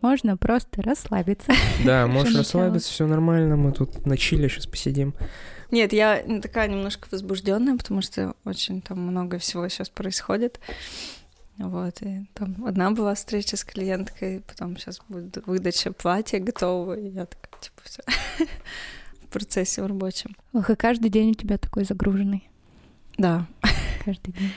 Можно просто расслабиться. Да, можешь расслабиться, все нормально, мы тут на чиле сейчас посидим. Нет, я такая немножко возбужденная, потому что очень там много всего сейчас происходит. Вот, и там одна была встреча с клиенткой, потом сейчас будет выдача платья готового, и я такая, типа, все в процессе в рабочем. Ох, и каждый день у тебя такой загруженный. Да, Каждый день.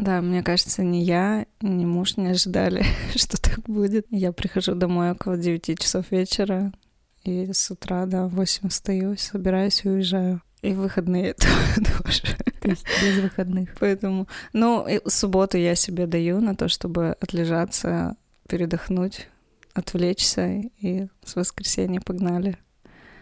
Да, мне кажется, ни я, ни муж не ожидали, что так будет. Я прихожу домой около 9 часов вечера, и с утра, да, в 8 встаю, собираюсь и уезжаю. И выходные тоже. То есть без выходных. Поэтому, ну, субботу я себе даю на то, чтобы отлежаться, передохнуть, отвлечься, и с воскресенья погнали.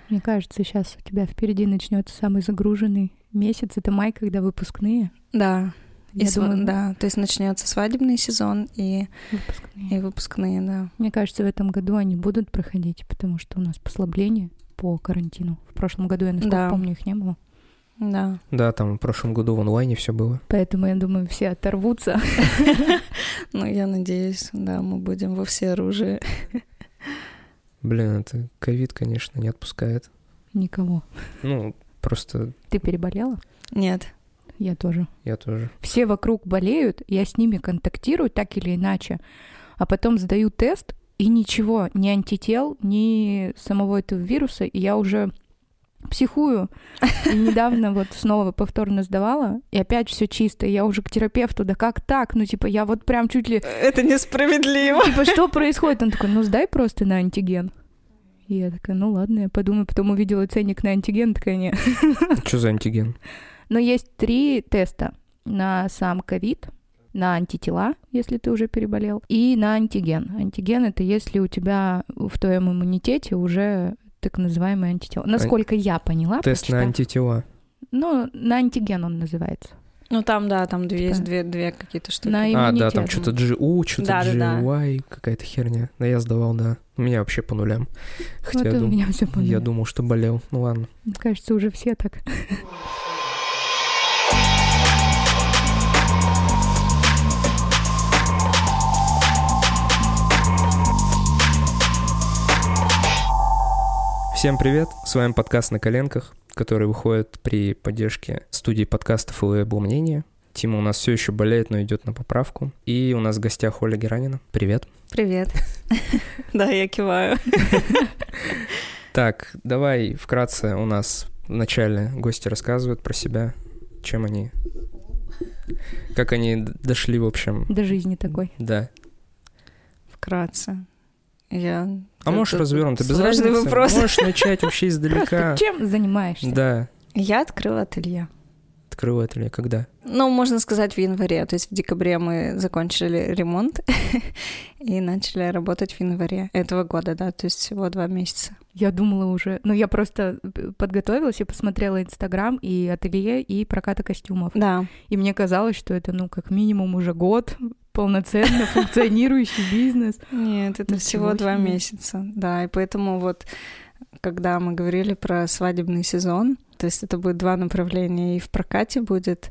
Мне кажется, сейчас у тебя впереди начнется самый загруженный месяц. Это май, когда выпускные. Да, и Я сва- думаю, да, то есть начнется свадебный сезон и, выпускные. и выпускные, да. Мне кажется, в этом году они будут проходить, потому что у нас послабление по карантину. В прошлом году, я насколько Да. помню, их не было. Да. Да, там в прошлом году в онлайне все было. Поэтому, я думаю, все оторвутся. Ну, я надеюсь, да, мы будем во все оружие. Блин, это ковид, конечно, не отпускает. Никого. Ну, просто Ты переболела? Нет. Я тоже. я тоже. Все вокруг болеют, я с ними контактирую так или иначе, а потом сдаю тест, и ничего, ни антител, ни самого этого вируса, и я уже психую. И недавно вот снова повторно сдавала, и опять все чисто. и Я уже к терапевту, да как так? Ну, типа, я вот прям чуть ли... Это несправедливо. Типа, что происходит? Он такой, ну, сдай просто на антиген. И я такая, ну ладно, я подумаю. Потом увидела ценник на антиген, такая, не. Что за антиген? Но есть три теста на сам ковид, на антитела, если ты уже переболел, и на антиген. Антиген — это если у тебя в твоем иммунитете уже так называемые антитела. Насколько я поняла, Тест на прочитав. антитела. Ну, на антиген он называется. Ну, там, да, там две- есть Типа, две, две какие-то штуки. на А, да, там что-то GU, что-то Да-да-да. GY, какая-то херня. Да, я сдавал, да. У меня вообще по нулям. Хотя Вот я, у дум- меня все я думал, что болел. Ну ладно. Кажется, уже все так. Всем привет, с вами подкаст «На коленках», который выходит при поддержке студии подкастов «ЛВ мнение». Тима у нас все еще болеет, но идет на поправку. И у нас в гостях Оля Геранина. Привет. Привет. Да, я киваю. Так, давай вкратце у нас вначале гости рассказывают про себя, чем они, как они дошли, в общем, До жизни такой. да. Вкратце. Я... А можешь Это развернуто, без разницы. вопрос. Можешь начать вообще издалека. Просто чем занимаешься? Да. Я открыла ателье. Открыла ателье когда? Ну, можно сказать, в январе. То есть в декабре мы закончили ремонт и начали работать в январе этого года, да, то есть всего два месяца. Я думала уже... Ну, я просто подготовилась и посмотрела Инстаграм и ателье, и проката костюмов. Да, И мне казалось, что это, ну, как минимум уже год полноценно функционирующий бизнес. нет, это всего два месяца, да, и поэтому вот, когда мы говорили про свадебный сезон, то есть это будет два направления, и в прокате будет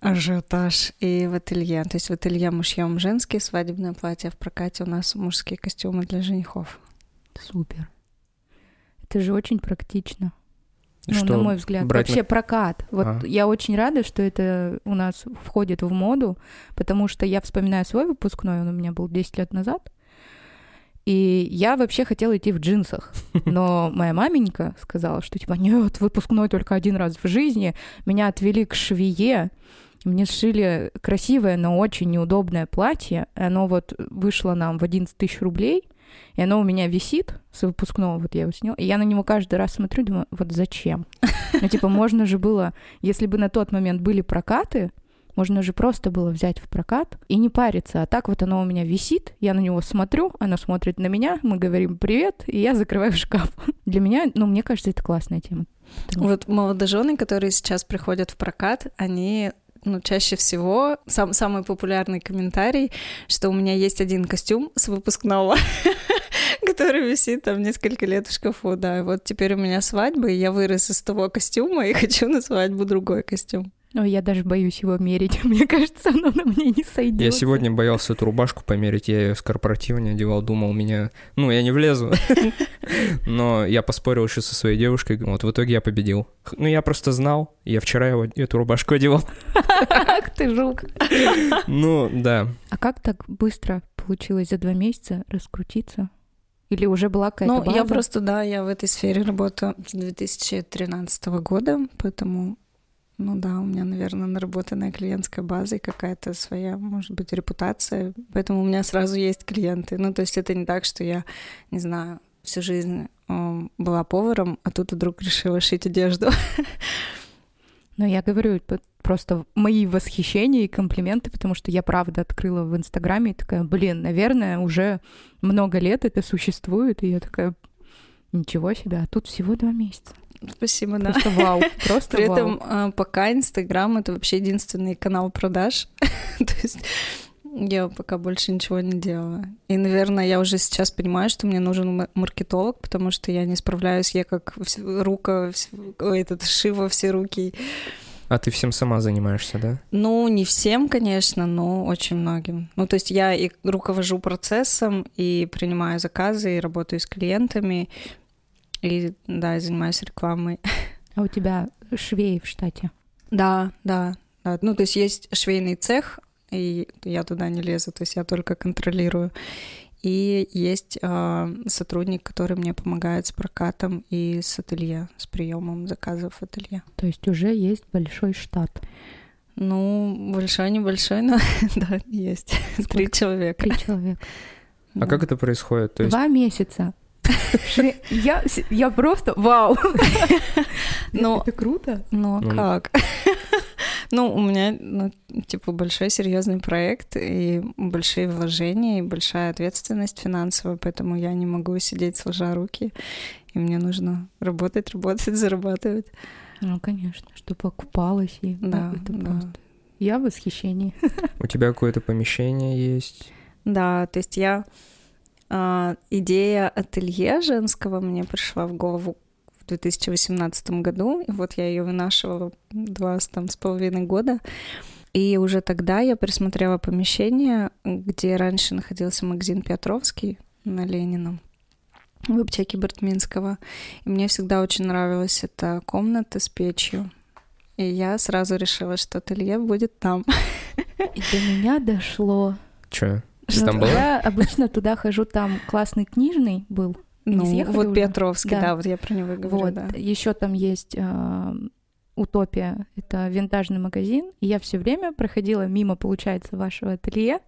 ажиотаж, и в ателье. То есть в ателье мы шьем женские свадебные платья, а в прокате у нас мужские костюмы для женихов. Супер. Это же очень практично. Ну, Что, на мой взгляд. брать на- Вообще прокат. Вот А. я очень рада, что это у нас входит в моду, потому что я вспоминаю свой выпускной, он у меня был 10 лет назад. И я вообще хотела идти в джинсах. Но моя маменька сказала, что типа, нет, выпускной только один раз в жизни. Меня отвели к швее, мне сшили красивое, но очень неудобное платье. Оно вот вышло нам в 11 тысяч рублей. И оно у меня висит с выпускного, вот я его сняла. И я на него каждый раз смотрю, думаю, вот зачем? Ну, типа, можно же было, если бы на тот момент были прокаты, можно же просто было взять в прокат и не париться. А так вот оно у меня висит, я на него смотрю, оно смотрит на меня, мы говорим привет, и я закрываю шкаф. Для меня, ну, мне кажется, это классная тема. Потому Вот молодожены, которые сейчас приходят в прокат, они ну, чаще всего сам, самый популярный комментарий, что у меня есть один костюм с выпускного, который висит там несколько лет в шкафу, да. И вот теперь у меня свадьба, и я вырос из того костюма и хочу на свадьбу другой костюм. Ой, я даже боюсь его мерить. Мне кажется, оно на мне не сойдет. Я сегодня боялся эту рубашку померить, я ее с корпоратива не одевал, думал, меня... Ну, я не влезу. Но я поспорил еще со своей девушкой, вот в итоге я победил. Ну, я просто знал, я вчера его, эту рубашку одевал. Ах ты жук. Ну, да. А как так быстро получилось за два месяца раскрутиться? Или уже была какая-то Ну, я база? просто, да, я в этой сфере работаю с 2013 года, поэтому, ну да, у меня, наверное, наработанная клиентская база и какая-то своя, может быть, репутация, поэтому у меня сразу есть клиенты. Ну, то есть это не так, что я, не знаю, всю жизнь была поваром, а тут вдруг решила шить одежду. Но я говорю, просто мои восхищения и комплименты, потому что я правда открыла в Инстаграме и такая, блин, наверное, уже много лет это существует, и я такая, ничего себе, а тут всего два месяца. Спасибо, да. Просто вау, просто При вау. этом э, пока Инстаграм — это вообще единственный канал продаж. То есть я пока больше ничего не делала. И, наверное, я уже сейчас понимаю, что мне нужен маркетолог, потому что я не справляюсь. Я как рука, ой, этот Шива все руки. А ты всем сама занимаешься, да? Ну, не всем, конечно, но очень многим. Ну, то есть я и руковожу процессом, и принимаю заказы, и работаю с клиентами, и, да, и занимаюсь рекламой. А у тебя швей в штате? Да, да, да. Ну, то есть есть швейный цех, и я туда не лезу, то есть я только контролирую. И есть э, сотрудник, который мне помогает с прокатом и с ателье, с приемом заказов в ателье. То есть уже есть большой штат. Ну, большой, небольшой, но да, есть. Три человека. Три человека. А как это происходит? То есть Два месяца. Я, я просто вау. Но- Это круто. Ну, а Ну, как? Ну, у меня, ну, типа, большой серьезный проект и большие вложения, и большая ответственность финансовая, поэтому я не могу сидеть сложа руки, и мне нужно работать, работать, зарабатывать. Ну, конечно, чтобы окупалась. И, ну, Да, это да. просто... Я в восхищении. у тебя какое-то помещение есть? Да, то есть я... а, идея ателье женского мне пришла в голову в 2018 году, и вот я ее вынашивала два с, там, с половиной года. И уже тогда я присмотрела помещение, где раньше находился магазин Петровский на Ленина в аптеке Бартминского. И мне всегда очень нравилась эта комната с печью. И я сразу решила, что ателье будет там. И до меня дошло. Че? Ну, Там была? Я обычно туда хожу, там классный книжный был. Ну, вот уже? Петровский, Да. да. вот я про него говорю, Вот. да. Еще там есть а, Утопия. Это винтажный магазин. И я все время проходила мимо, получается, вашего ателье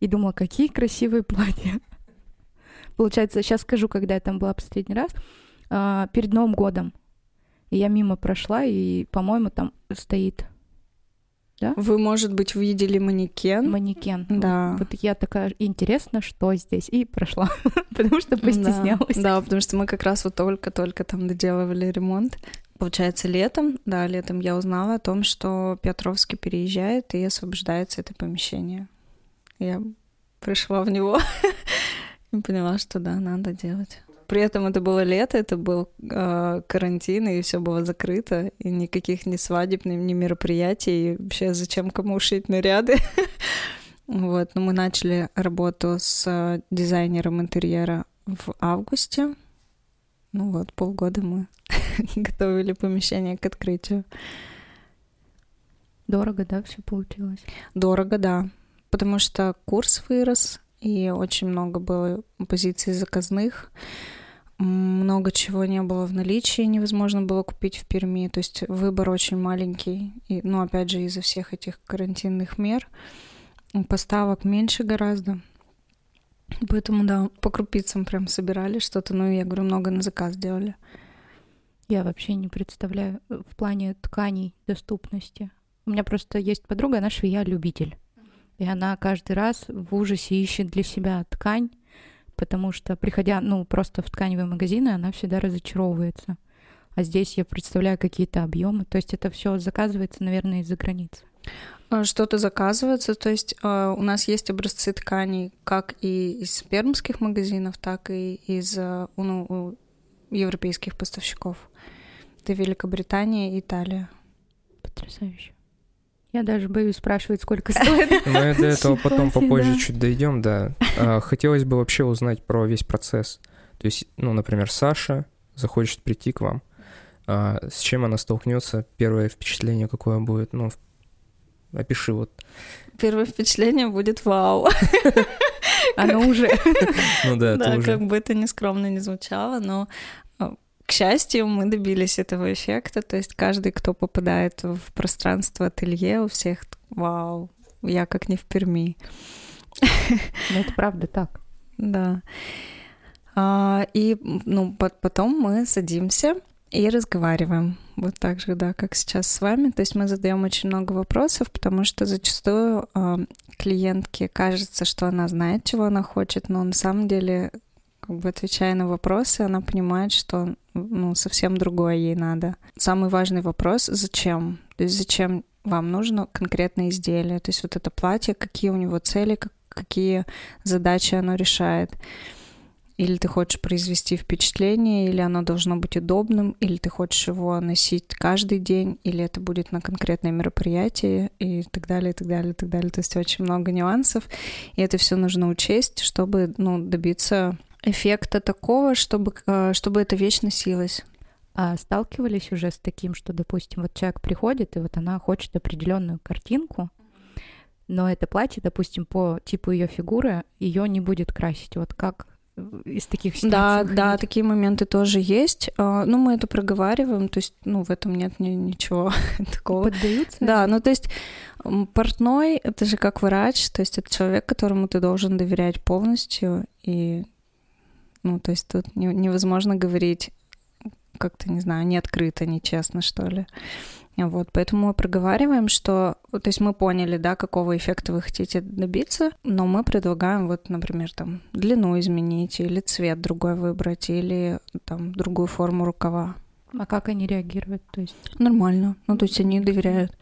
и думала, какие красивые платья. Получается, сейчас скажу, когда я там была последний раз, а, перед Новым годом. И я мимо прошла, и, по-моему, там стоит Вы, может быть, видели манекен? манекен. Да. Вот я такая, интересно, что здесь? И прошла, потому что постеснялась. Да, да, потому что мы как раз вот только-только там доделывали ремонт. Получается, летом, да, летом я узнала о том, что Петровский переезжает и освобождается это помещение. Я пришла в него и поняла, что да, надо делать. При этом это было лето, это был э, карантин, и все было закрыто, и никаких ни свадеб, ни, ни мероприятий, и вообще зачем кому шить наряды. Вот, но мы начали работу с э, дизайнером интерьера в августе. Ну вот, полгода мы готовили помещение к открытию. Дорого, да, все получилось? Дорого, да, потому что курс вырос, и очень много было позиций заказных. Много чего не было в наличии, невозможно было купить в Перми. То есть выбор очень маленький. И, ну, опять же, из-за всех этих карантинных мер поставок меньше гораздо. Поэтому, да, по крупицам прям собирали что-то. Ну, я говорю, много на заказ делали. Я вообще не представляю э, в плане тканей доступности. У меня просто есть подруга, она швея-любитель. И она каждый раз в ужасе ищет для себя ткань, потому что, приходя, ну, просто в тканевые магазины, она всегда разочаровывается. А здесь я представляю какие-то объемы. То есть это все заказывается, наверное, из-за границы. А, Что-то заказывается, то есть э, у нас есть образцы тканей как и из пермских магазинов, так и из э, ну, европейских поставщиков. Это Великобритания и Италия. Потрясающе. Я даже боюсь спрашивать, сколько стоит. Мы до этого потом попозже чуть дойдем, да. А, Хотелось бы вообще узнать про весь процесс. То есть, ну, например, Саша захочет прийти к вам. А С чем она столкнется? Первое впечатление какое будет? Ну, опиши вот. Первое впечатление будет вау. Оно уже. Ну да, Да, как бы это нескромно не звучало, но к счастью, мы добились этого эффекта. То есть каждый, кто попадает в пространство ателье, у всех вау, я как не в Перми. Но это правда так. Да. А, и ну, по- потом мы садимся и разговариваем. Вот так же, да, как сейчас с вами. То есть мы задаем очень много вопросов, потому что зачастую а, клиентке кажется, что она знает, чего она хочет, но на самом деле, как бы отвечая на вопросы, она понимает, что ну, совсем другое ей надо. Самый важный вопрос — зачем? То есть зачем вам нужно конкретное изделие? То есть вот это платье, какие у него цели, как- какие задачи оно решает. Или ты хочешь произвести впечатление, или оно должно быть удобным, или ты хочешь его носить каждый день, или это будет на конкретное мероприятие, и так далее, и так далее, и так далее. То есть очень много нюансов, и это все нужно учесть, чтобы ну, добиться эффекта такого, чтобы, э, чтобы эта вещь носилась. А сталкивались уже с таким, что, допустим, вот человек приходит, и вот она хочет определенную картинку, но это платье, допустим, по типу ее фигуры, ее не будет красить. Вот как э, из таких Да, ситуаций да, выходить? такие моменты тоже есть. А, Ну, мы это проговариваем, то есть, ну, в этом нет ни- ничего такого. поддаются. Да, ну то есть портной — это же как врач, то есть это человек, которому ты должен доверять полностью, и, ну, то есть тут не- невозможно говорить как-то, не знаю, не открыто, не честно, что ли. Вот, поэтому мы проговариваем, что, то есть мы поняли, да, какого эффекта вы хотите добиться, но мы предлагаем вот, например, там длину изменить, или цвет другой выбрать, или там другую форму рукава. А как они реагируют? То есть Нормально. Ну, то есть они доверяют.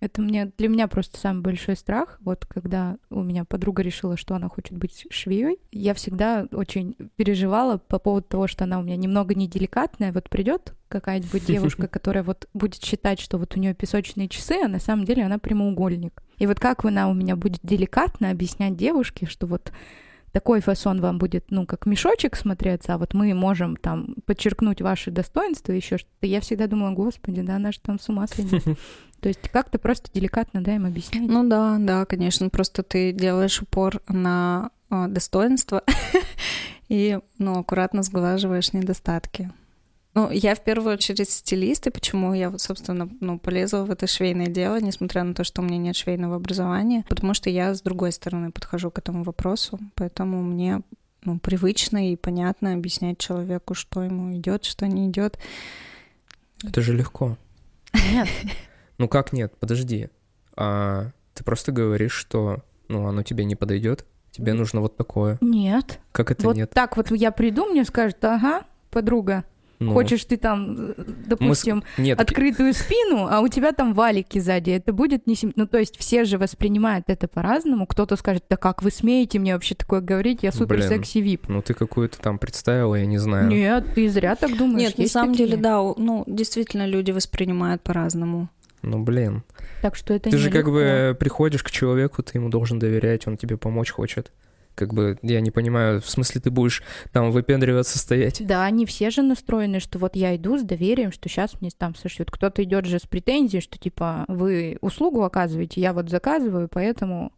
Это мне для меня просто самый большой страх. Вот когда у меня подруга решила, что она хочет быть швеей, я всегда очень переживала по поводу того, что она у меня немного неделикатная. Вот придет какая-нибудь девушка, которая вот будет считать, что вот у нее песочные часы, а на самом деле она прямоугольник. И вот как она у меня будет деликатно объяснять девушке, что вот такой фасон вам будет, ну, как мешочек смотреться, а вот мы можем там подчеркнуть ваши достоинства, еще что-то. Я всегда думала, господи, да она же там с ума сойдет. То есть как-то просто деликатно, да, им объяснять. Ну да, да, конечно. Просто ты делаешь упор на а, достоинство и, ну, аккуратно сглаживаешь недостатки. Ну, я в первую очередь стилист, и почему я, вот, собственно, ну, полезла в это швейное дело, несмотря на то, что у меня нет швейного образования, потому что я с другой стороны подхожу к этому вопросу, поэтому мне ну, привычно и понятно объяснять человеку, что ему идет, что не идет. Это же легко. Нет, Ну как нет? Подожди. А ты просто говоришь, что ну оно тебе не подойдет. Тебе нужно вот такое. нет. Как это вот нет? так вот я приду, мне скажут, ага, подруга, Ну, хочешь ты там, э, допустим, Нет, открытую спину, а у тебя там валики сзади. Это будет не... сим- Ну, то есть все же воспринимают это по-разному. Кто-то скажет, да как вы смеете мне вообще такое говорить? Я супер Блин. секси-вип. ну ты какую-то там представила, я не знаю. Нет, ты зря так думаешь. Нет, на Есть самом такие. деле, да, ну, действительно, люди воспринимают по-разному. Ну блин. Так что это ты не же как бы приходишь к человеку, ты ему должен доверять, он тебе помочь хочет. Как бы, я не понимаю, в смысле ты будешь там выпендриваться, стоять? Да, они все же настроены, что вот я иду с доверием, что сейчас мне там сошьют. Кто-то идет же с претензией, что типа вы услугу оказываете, я вот заказываю, поэтому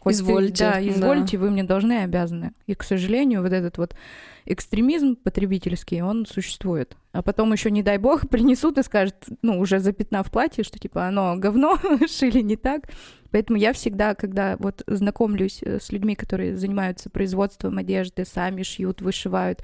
хоть ты- Извольте, да, да. извольте, вы мне должны и обязаны. И, к сожалению, вот этот вот экстремизм потребительский, он существует. А потом еще, не дай бог, принесут и скажут, ну, уже запятнав платье, что типа оно говно, шили не так. Поэтому я всегда, когда вот знакомлюсь э, с людьми, которые занимаются производством одежды, сами шьют, вышивают,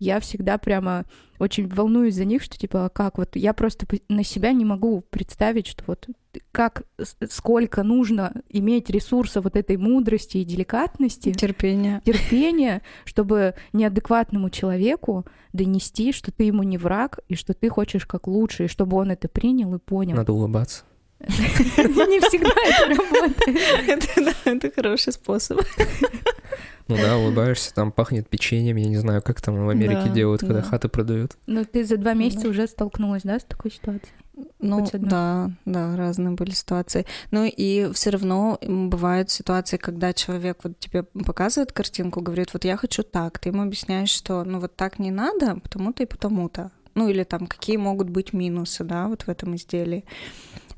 я всегда прямо очень волнуюсь за них, что типа, а как вот, я просто на себя не могу представить, что вот как, сколько нужно иметь ресурса вот этой мудрости и деликатности, Терпение. терпения, чтобы неадекватному человеку донести, что ты ему не враг, и что ты хочешь как лучше, и чтобы он это принял и понял. Надо улыбаться. Не всегда это работает. Это хороший способ. Ну да, улыбаешься, там пахнет печеньем, я не знаю, как там в Америке Да, делают, когда да. хаты продают. Но ты за два месяца Да. уже столкнулась, да, с такой ситуацией? Ну, да, да, разные были ситуации. Ну и все равно бывают ситуации, когда человек вот тебе показывает картинку, говорит, вот я хочу так, ты ему объясняешь, что ну вот так не надо, потому-то и потому-то. Ну или там какие могут быть минусы, да, вот в этом изделии.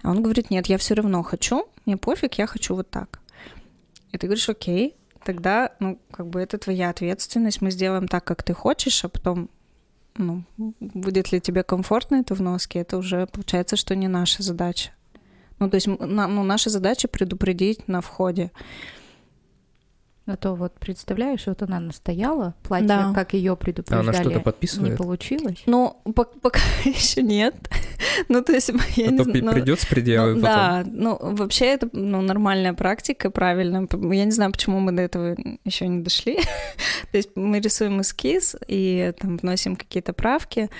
А он говорит, нет, я все равно хочу, мне пофиг, я хочу вот так. И ты говоришь, окей, тогда, ну, как бы это твоя ответственность, мы сделаем так, как ты хочешь, а потом, ну, будет ли тебе комфортно это в носке, это уже получается, что не наша задача. Ну, то есть, ну, наша задача предупредить на входе. А то вот представляешь, вот она настояла, платье, Да. как ее А она предупреждали, что-то не подписывает? получилось. Ну, пок- пока еще нет. ну, то есть, я а не то знаю. ну, придется предъявы Ну, потом. Да, ну вообще это ну, нормальная практика, правильно. Я не знаю, почему мы до этого еще не дошли. То есть мы рисуем эскиз и там вносим какие-то правки,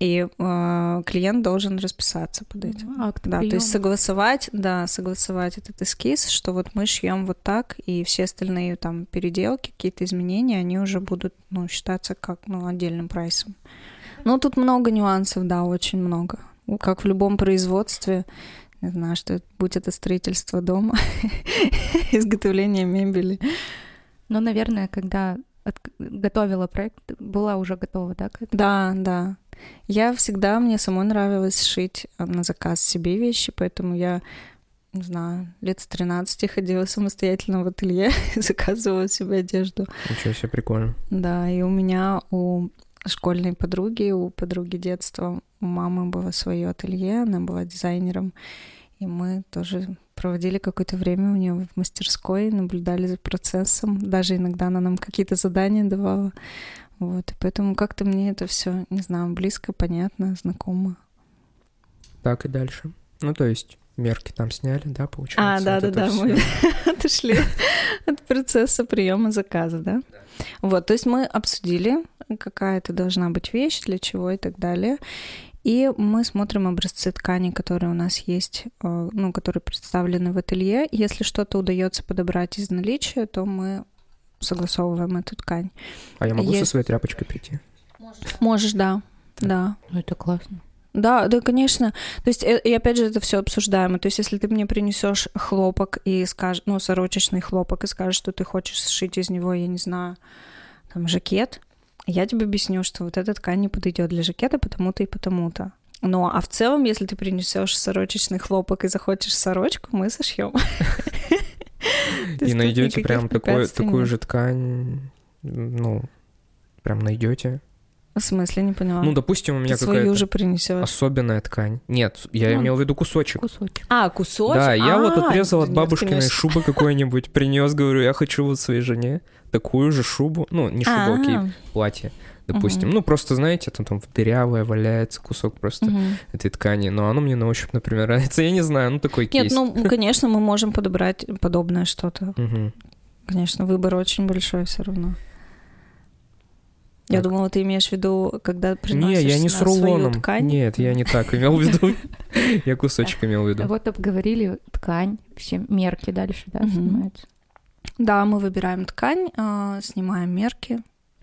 и э, клиент должен расписаться под этим. Акт Да, то приёма. есть согласовать, да, согласовать этот эскиз, что вот мы шьем вот так, и все остальные там переделки, какие-то изменения, они уже будут, ну, считаться как, ну, отдельным прайсом. Ну, тут много нюансов, да, очень много. Как в любом производстве, не знаю, что это- будь это строительство дома, изготовление мебели. Ну, наверное, когда от- готовила проект, была уже готова, да, к этому? Да, да. Я всегда, мне самой нравилось шить а, на заказ себе вещи, поэтому я, не знаю, лет с 13 ходила самостоятельно в ателье и заказывала себе одежду. Ничего себе, прикольно. Да, и у меня, у школьной подруги, у подруги детства, у мамы было свое ателье, она была дизайнером, и мы тоже проводили какое-то время у нее в мастерской, наблюдали за процессом, даже иногда она нам какие-то задания давала. Вот, и поэтому как-то мне это все, не знаю, близко, понятно, знакомо. Так и дальше. Ну, то есть мерки там сняли, да, получается? А, да, Вот да, да, всё. мы отошли от процесса приема заказа, да? Вот, то есть мы обсудили, какая это должна быть вещь, для чего и так далее. И мы смотрим образцы ткани, которые у нас есть, э, ну, которые представлены в ателье. Если что-то удается подобрать из наличия, то мы согласовываем эту ткань. А я могу со Есть. своей тряпочкой прийти? Можешь, да, да. Ну, это классно. Да, да, конечно. То есть, э, и опять же, это все обсуждаемо. То есть, если ты мне принесешь хлопок и скажешь, ну, сорочечный хлопок, и скажешь, что ты хочешь сшить из него, я не знаю, там, жакет, я тебе объясню, что вот эта ткань не подойдет для жакета потому-то и потому-то. Ну, а в целом, если ты принесешь сорочечный хлопок и захочешь сорочку, мы сошьем. И найдете прям такую же ткань, ну, прям найдете. В смысле, не поняла? Ну, допустим, у ты меня свою какая-то же принесешь. особенная ткань. Нет, я Ну, имел в виду кусочек. Кусочек. А, кусочек? Да, я вот А, отрезал от бабушкиной шубы какой-нибудь, принес, говорю, я хочу вот своей жене такую же шубу, ну, не шубу, окей, А, платье, допустим. Мгм. Ну, просто, знаете, там, там дырявое валяется кусок просто мгм. этой ткани, но оно мне на ощупь, например, нравится, я не знаю, ну, такой Нет, кейс. ну, конечно, мы можем подобрать подобное что-то. Мгм. Конечно, выбор очень большой все равно. Я Так. думала, ты имеешь в виду, когда приносишь Не, я не с свою рулоном. ткань. Нет, я не так имел в виду. Я кусочек имел в виду. Вот обговорили ткань, все мерки дальше, да, снимаются. Да, мы выбираем ткань, а, снимаем мерки.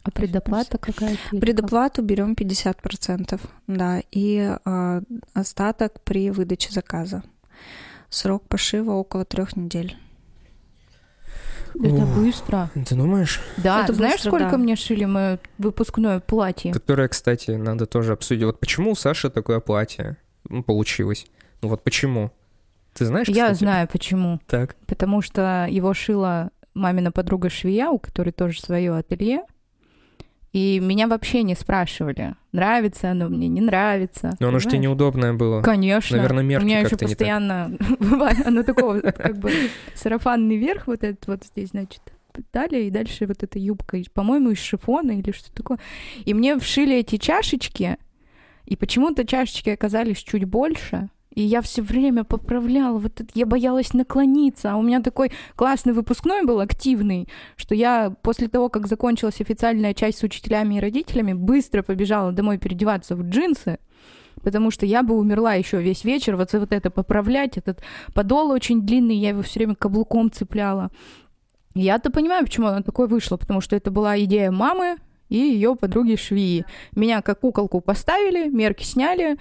А предоплата какая-то? или Предоплату берем 50%, да, и а, остаток при выдаче заказа. Срок пошива около трех недель. Это Ух. быстро. Ты думаешь? Да, Это знаешь, быстро, сколько да. мне шили мое выпускное платье? Которое, кстати, надо тоже обсудить. Вот почему у Саши такое платье ну, получилось? Ну вот почему? Ты знаешь, Я кстати? знаю почему. Так. Потому что его шила мамина подруга швея, у которой тоже свое ателье. И меня вообще не спрашивали, нравится оно мне, не нравится. Но оно же тебе неудобное было. Конечно. Наверное, мерки У меня еще постоянно бывает, оно такого, как бы сарафанный верх вот этот вот здесь, значит, далее, и дальше вот эта юбка, по-моему, из шифона или что такое. И мне вшили эти чашечки, и почему-то чашечки оказались чуть больше, и я все время поправляла, вот это, я боялась наклониться, а у меня такой классный выпускной был, активный, что я после того, как закончилась официальная часть с учителями и родителями, быстро побежала домой переодеваться в джинсы, потому что я бы умерла еще весь вечер вот, вот это поправлять, этот подол очень длинный, я его все время каблуком цепляла. Я-то понимаю, почему оно такое вышло, потому что это была идея мамы, и ее подруги швеи. Меня как куколку поставили, мерки сняли,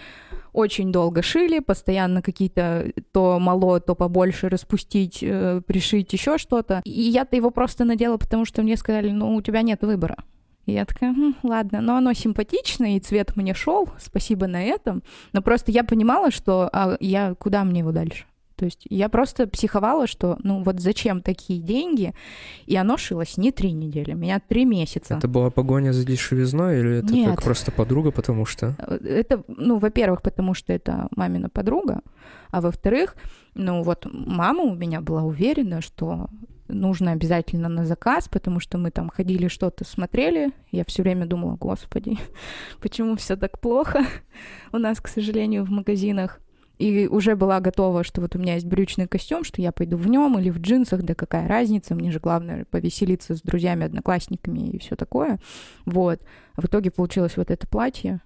очень долго шили, постоянно какие-то то мало, то побольше распустить, э, пришить, еще что-то. И я-то его просто надела, потому что мне сказали, ну, у тебя нет выбора. И я такая, хм, ладно, но оно симпатичное, и цвет мне шел, спасибо на этом. Но просто я понимала, что а я куда мне его дальше? То есть я просто психовала, что ну вот зачем такие деньги, и оно шилось не три недели, меня три месяца. Это была погоня за дешевизной или это Нет. как просто подруга, потому что... Это, ну, во-первых, потому что это мамина подруга, а во-вторых, ну вот мама у меня была уверена, что нужно обязательно на заказ, потому что мы там ходили что-то смотрели, я все время думала, господи, почему все так плохо у нас, к сожалению, в магазинах. И уже была готова, что вот у меня есть брючный костюм, что я пойду в нем или в джинсах, да какая разница, мне же главное повеселиться с друзьями, одноклассниками и все такое. Вот. А в итоге получилось вот это платье.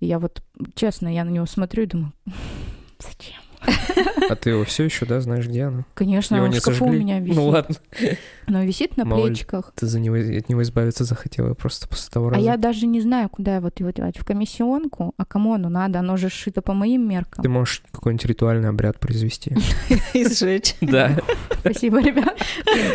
И я вот, честно, я на него смотрю и думаю, зачем? А ты его все еще, да, знаешь, где оно? Конечно, Его он в не шкафу сожгли? у меня висит. Ну ладно. Но висит на Мало ли. плечиках. Ты за него, от него избавиться захотела просто после того А раза. я даже не знаю, куда вот его девать. В комиссионку? А кому оно надо? Оно же сшито по моим меркам. Ты можешь какой-нибудь ритуальный обряд произвести. И сжечь. Да. Спасибо, ребят.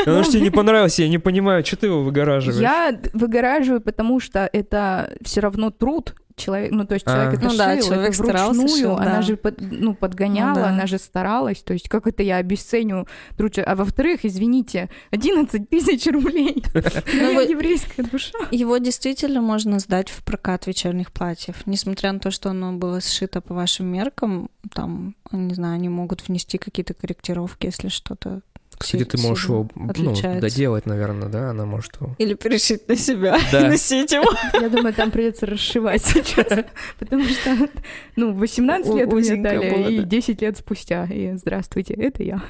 Оно же тебе не понравилось, я не понимаю, что ты его выгораживаешь? Я выгораживаю, потому что это все равно труд человек, ну то есть А. человек это Ну да, шил, человек это старался, вручную, шил, она да. же под- ну подгоняла, Ну да. она же старалась, то есть как это я обесценю труд? А во-вторых, извините, 11 тысяч рублей, Ну, моя вы- еврейская душа. Его действительно можно сдать в прокат вечерних платьев. Несмотря на то, что оно было сшито по вашим меркам, там, не знаю, они могут внести какие-то корректировки, если что-то... Кстати, ты можешь его, ну, доделать, наверное, да? Она может его... Или перешить на себя Да. и носить его. Я думаю, там придется расшивать сейчас, потому что, ну, 18 У- лет мне дали, и да. 10 лет спустя, и здравствуйте, это я.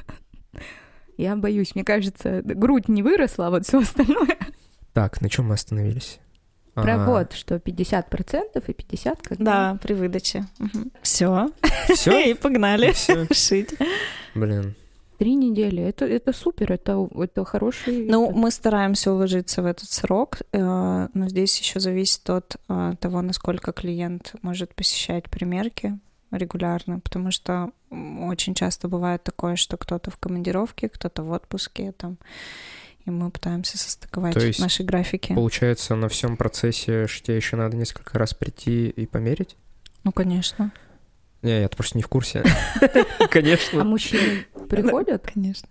Я боюсь, мне кажется, грудь не выросла, а вот все остальное. Так, на чем мы остановились? Про А, год, что 50% и 50% когда... Да, при выдаче. Все. Всё? И погнали шить. Блин. Три недели. Это, это супер, это, это хороший... Ну, это- мы стараемся уложиться в этот срок, э, но здесь еще зависит от э, того, насколько клиент может посещать примерки регулярно, потому что очень часто бывает такое, что кто-то в командировке, кто-то в отпуске, там, и мы пытаемся состыковать То есть наши графики. Получается, на всем процессе шитья еще надо несколько раз прийти и померить? Ну, конечно. Не, я просто не в курсе. А Конечно. мужчины приходят? Конечно.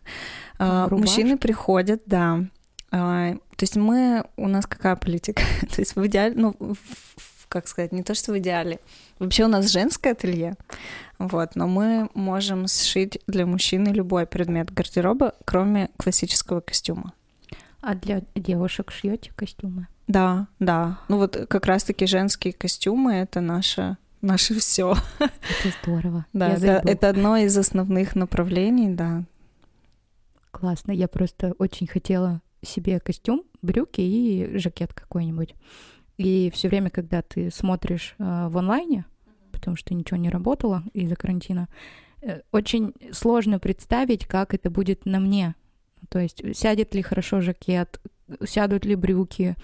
А? Мужчины приходят, да. А, То есть мы, у нас какая политика? То есть в идеале, ну, как сказать, не то, что в идеале. Вообще у нас женское ателье, вот, но мы можем сшить для мужчины любой предмет гардероба, кроме классического костюма. А для девушек шьете костюмы? Да, да. Ну вот как раз-таки женские костюмы — это наше, наше все. Это здорово. Да, это, это одно из основных направлений, да. Классно. Я просто очень хотела себе костюм, брюки и жакет какой-нибудь. И все время, когда ты смотришь э, в онлайне, потому что ничего не работало из-за карантина, э, очень сложно представить, как это будет на мне. То есть сядет ли хорошо жакет, сядут ли брюки.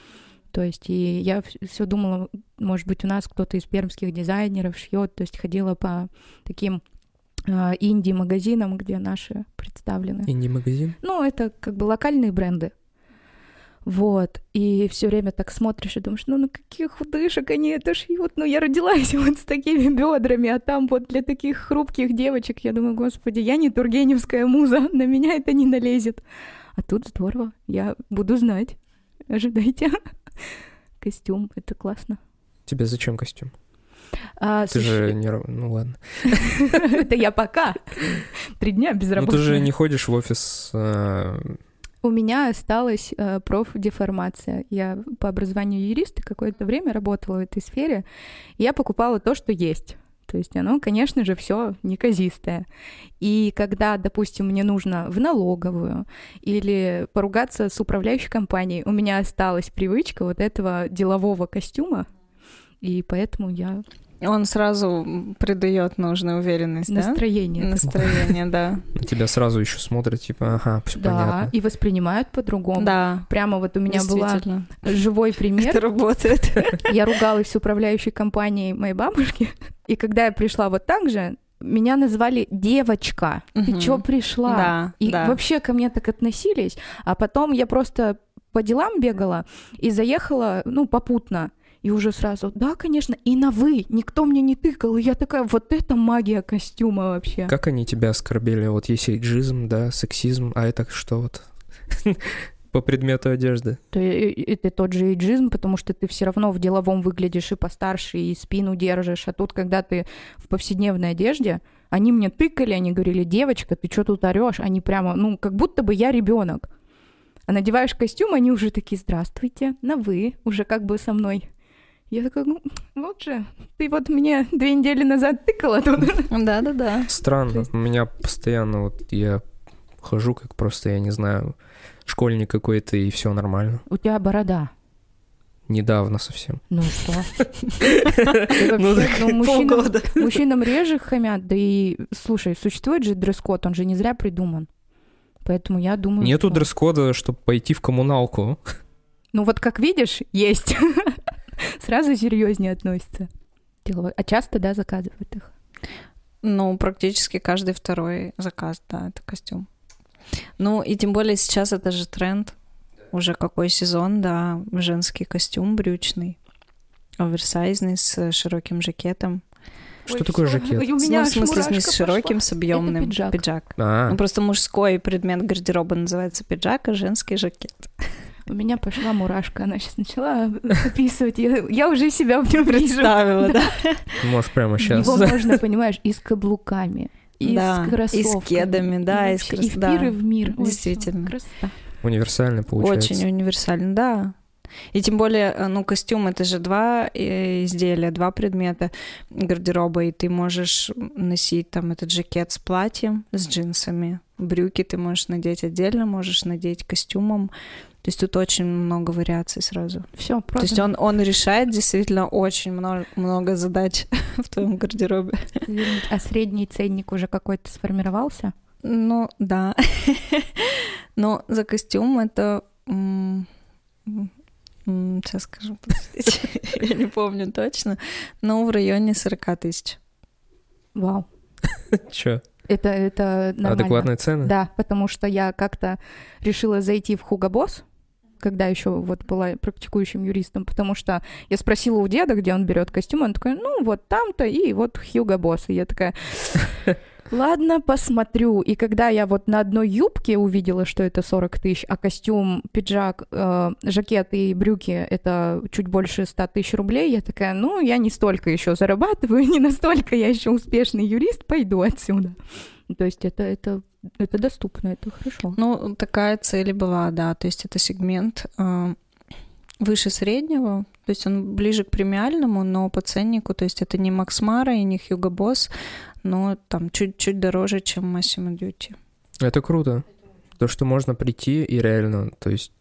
То есть и я все думала, может быть, у нас кто-то из пермских дизайнеров шьет, то есть ходила по таким э, инди-магазинам, где наши представлены. Инди-магазин? Ну, это как бы локальные бренды. Вот. И все время так смотришь и думаешь, ну на каких худышек они это шьют? Ну, я родилась вот с такими бедрами, а там вот для таких хрупких девочек, я думаю, господи, я не тургеневская муза, на меня это не налезет. А тут здорово, я буду знать. Ожидайте. Костюм, это классно. Тебе зачем костюм? А, Ты слушай, же не... Ну ладно. Это я пока. Три дня без Ну работы. ты же не ходишь в офис... а, У меня осталась э, профдеформация. Я по образованию юрист и какое-то время работала в этой сфере. И я покупала то, что есть. То есть оно, конечно же, все неказистое. И когда, допустим, мне нужно в налоговую или поругаться с управляющей компанией, у меня осталась привычка вот этого делового костюма, и поэтому я Он сразу придает нужную уверенность, да? Настроение. Настроение, да. На тебя сразу еще смотрят, типа, ага, все Да, понятно. и воспринимают по-другому. Да, Прямо вот у меня была живой пример. Это работает. Я ругалась с управляющей компанией моей бабушки, и когда я пришла вот так же, меня назвали девочка. Ты Мгм. чё пришла? Да, И да. вообще ко мне так относились. А потом я просто по делам бегала и заехала, ну, попутно. И уже сразу, да, конечно, и на вы, никто мне не тыкал. И я такая, вот это магия костюма вообще. Как они тебя оскорбили? Вот есть эйджизм, да, сексизм, а это что вот? По предмету одежды. То и- и- Это тот же эйджизм, потому что ты все равно в деловом выглядишь и постарше, и спину держишь. А тут, когда ты в повседневной одежде, они мне тыкали, они говорили, девочка, ты что тут орешь? Они прямо, ну, как будто бы я ребенок. А надеваешь костюм, они уже такие, здравствуйте, на вы, уже как бы со мной. Я такая, ну, вот же, ты вот мне две недели назад тыкала тут. Да-да-да. Странно. У меня постоянно вот я хожу как просто, я не знаю, школьник какой-то, и все нормально. У тебя борода. Недавно совсем. Ну что? Ты Ну вообще, ну, мужчинам- Полгода. Мужчинам реже хамят, да и, слушай, существует же дресс-код, он же не зря придуман. Поэтому я думаю, Нету дресс-кода, чтобы пойти в коммуналку. Ну вот как видишь, есть. Сразу серьезнее относится. Деловой. А часто, да, заказывают их? Ну, практически каждый второй заказ, да, это костюм. Ну, и тем более сейчас это же тренд. Уже какой сезон, да, женский костюм брючный, оверсайзный, с широким жакетом. Что Ой, такое жакет? у меня ну, в смысле, не с широким, пошла. с объемным. Это пиджак. А, Ну, просто мужской предмет гардероба называется пиджак, а женский жакет. У меня пошла мурашка, она сейчас начала описывать. Я, я уже себя в нем. Представила, да. можешь прямо сейчас. Его можно, понимаешь, и с каблуками, и Да, с и с кроссовками. кедами, да, и с вообще, крос- И в да, пир, и в мир. Действительно. красота. Универсальный получается. Очень универсально, да. И тем более, э, ну, костюм это же два э, изделия, два предмета гардероба, и ты можешь носить там этот жакет с платьем, с джинсами, брюки ты можешь надеть отдельно, можешь надеть костюмом. То есть тут очень много вариаций сразу. Все, То просто. есть он, он решает действительно очень много, много задач в твоем гардеробе. А средний ценник уже какой-то сформировался? Ну, да. Но за костюм это... Сейчас скажу. Я не помню точно. Но в районе 40 тысяч. Вау. Че? Это, это нормально. Адекватные цены? Да, потому что я как-то решила зайти в Хуга Босс, когда еще вот была практикующим юристом, потому что я спросила у деда, где он берет костюм, он такой, ну вот там-то и вот Хьюго Босс. И я такая, ладно, посмотрю. И когда я вот на одной юбке увидела, что это 40 тысяч, а костюм, пиджак, э, жакет и брюки это чуть больше 100 тысяч рублей, я такая, ну, я не столько еще зарабатываю, не настолько я еще успешный юрист, пойду отсюда. То есть это, это, это доступно, это хорошо. Ну, такая цель и была, да. То есть это сегмент э, выше среднего, то есть он ближе к премиальному, но по ценнику, то есть это не Макс Мара и не Хьюго Босс, но там чуть-чуть дороже, чем Massimo Duty. Это круто. То, что можно прийти и реально, то есть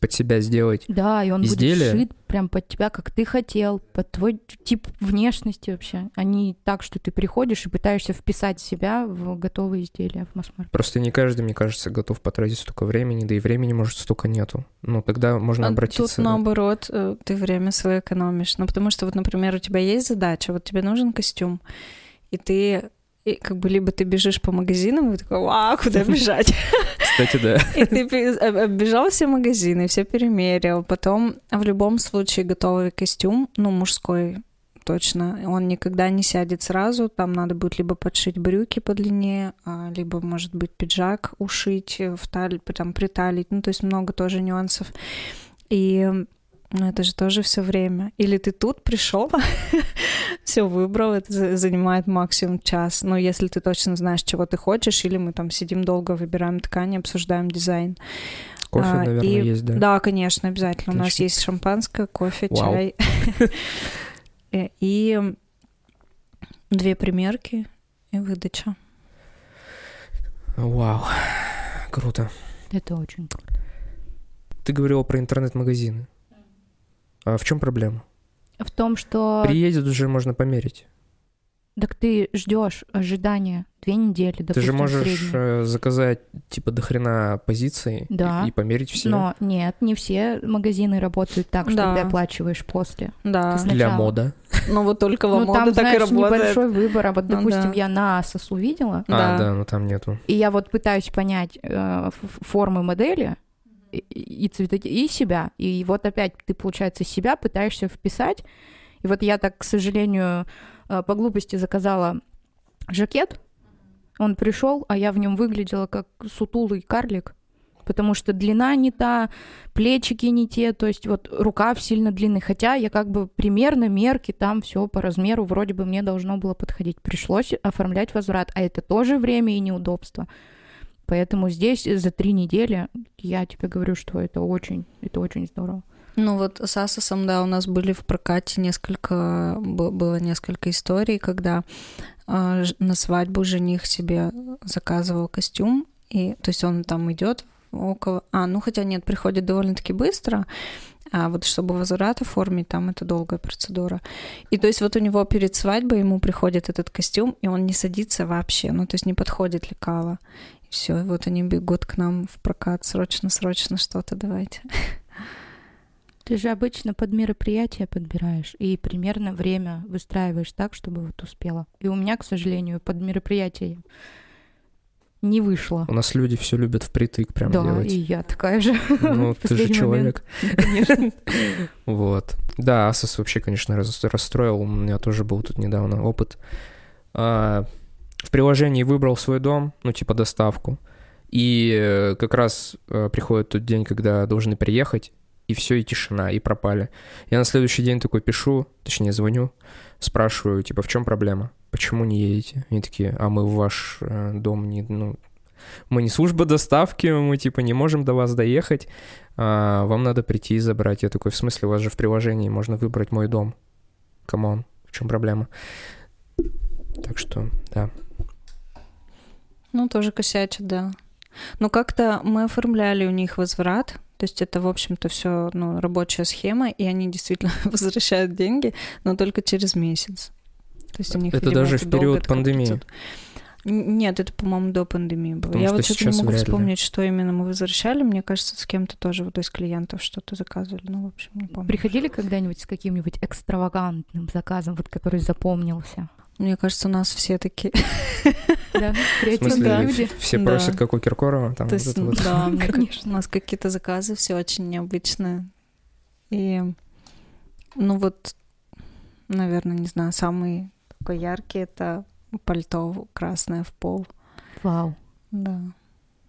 под себя сделать. Да, и он Изделие? будет шит прям под тебя, как ты хотел, под твой тип внешности вообще. А не так, что ты приходишь и пытаешься вписать себя в готовые изделия в масс-маркет. Просто не каждый, мне кажется, готов потратить столько времени, да и времени, может, столько нету. Ну, тогда можно А обратиться... Тут наоборот, э, ты время свое экономишь. Ну, потому что вот, например, у тебя есть задача, вот тебе нужен костюм, и ты и как бы либо ты бежишь по магазинам, и такой, вау, куда бежать? Кстати, да. И ты пе- об- оббежал все магазины, все перемерил. Потом в любом случае готовый костюм, ну, мужской точно, он никогда не сядет сразу. Там надо будет либо подшить брюки подлиннее, а, либо, может быть, пиджак ушить, э, в таль, там, приталить. Ну, то есть много тоже нюансов. И ну, это же тоже все время. Или ты тут пришел, все выбрал, это за- занимает максимум час. Но если ты точно знаешь, чего ты хочешь, или мы там сидим долго, выбираем ткани, обсуждаем дизайн. Кофе, А, наверное, и- есть, да? Да, конечно, обязательно. У нас Отлично. есть шампанское, кофе, Вау. чай. Э, И две примерки и выдача. Вау. Круто. Это очень круто. Ты говорила про интернет-магазины. А в чем проблема? В том, что... Приедет уже можно померить. Так ты ждешь ожидания две недели, допустим, Ты же можешь э, заказать типа до хрена позиций и- Да. и, померить все. Но нет, не все магазины работают так, что Да. ты оплачиваешь после. Да. Ты Для сначала. мода. Ну вот только Ну, вам там, так и знаешь, работает. небольшой выбор. А вот, Ну, допустим, да. я на Asos увидела, А, Да. да, но там нету. и я вот пытаюсь понять э, формы модели и, и цвета, и себя. И вот опять ты, получается, себя пытаешься вписать. И вот я так, к сожалению, э, по глупости заказала жакет. Он пришел, а я в нем выглядела как сутулый карлик. Потому что длина не та, плечики не те, то есть вот рукав сильно длинный. Хотя я как бы примерно мерки там все по размеру вроде бы мне должно было подходить. Пришлось оформлять возврат, а это тоже время и неудобство. Поэтому здесь за три недели я тебе говорю, что это очень, это очень здорово. Ну вот с Асосом, да, у нас были в прокате несколько, было несколько историй, когда ж- на свадьбу жених себе заказывал костюм, и, то есть он там идет около... А, ну хотя нет, приходит довольно-таки быстро, а вот чтобы возврат оформить, там это долгая процедура. И то есть вот у него перед свадьбой ему приходит этот костюм, и он не садится вообще, ну то есть не подходит лекала. Все, и вот они бегут к нам в прокат, срочно-срочно что-то давайте. Ты же обычно под мероприятие подбираешь и примерно время выстраиваешь так, чтобы вот успела. И у меня, к сожалению, под мероприятие не вышло. У нас люди все любят впритык прям да, делать. и я такая же. Ну, ты же человек. момент. Конечно. Вот. Да, Asus вообще, конечно, расстроил. У меня тоже был тут недавно опыт. В приложении выбрал свой дом, ну, типа доставку. И э, как раз э, приходит тот день, когда должны приехать, и все, и тишина, и пропали. Я на следующий день такой пишу, точнее звоню, спрашиваю, типа, в чем проблема? Почему не едете? Они такие, а мы в ваш э, дом не, ну, мы не служба доставки, мы типа не можем до вас доехать, а, вам надо прийти и забрать. Я такой, в смысле, у вас же в приложении можно выбрать мой дом. Come on, в чем проблема? Так что, да. Ну, тоже косячат, да. Но как-то мы оформляли у них возврат, то есть это, в общем-то, все ну, рабочая схема, и они действительно возвращают деньги, но только через месяц. То есть у них, Это видимо, даже в период пандемии. Нет, это, по-моему, до пандемии было. Потому Я что вот что-то не могу вряд ли. вспомнить, что именно мы возвращали. Мне кажется, с кем-то тоже, вот из клиентов что-то заказывали. Ну, в общем, не помню. Приходили когда-нибудь с каким-нибудь экстравагантным заказом, вот который запомнился? Мне кажется, у нас все такие. Да, В креативные смысле, люди. все просят, как у Киркорова, там То вот есть, вот. да, Конечно. у нас какие-то заказы все очень необычные. И, ну вот, наверное, не знаю, самый такой яркий это пальто красное в пол. Вау. Да,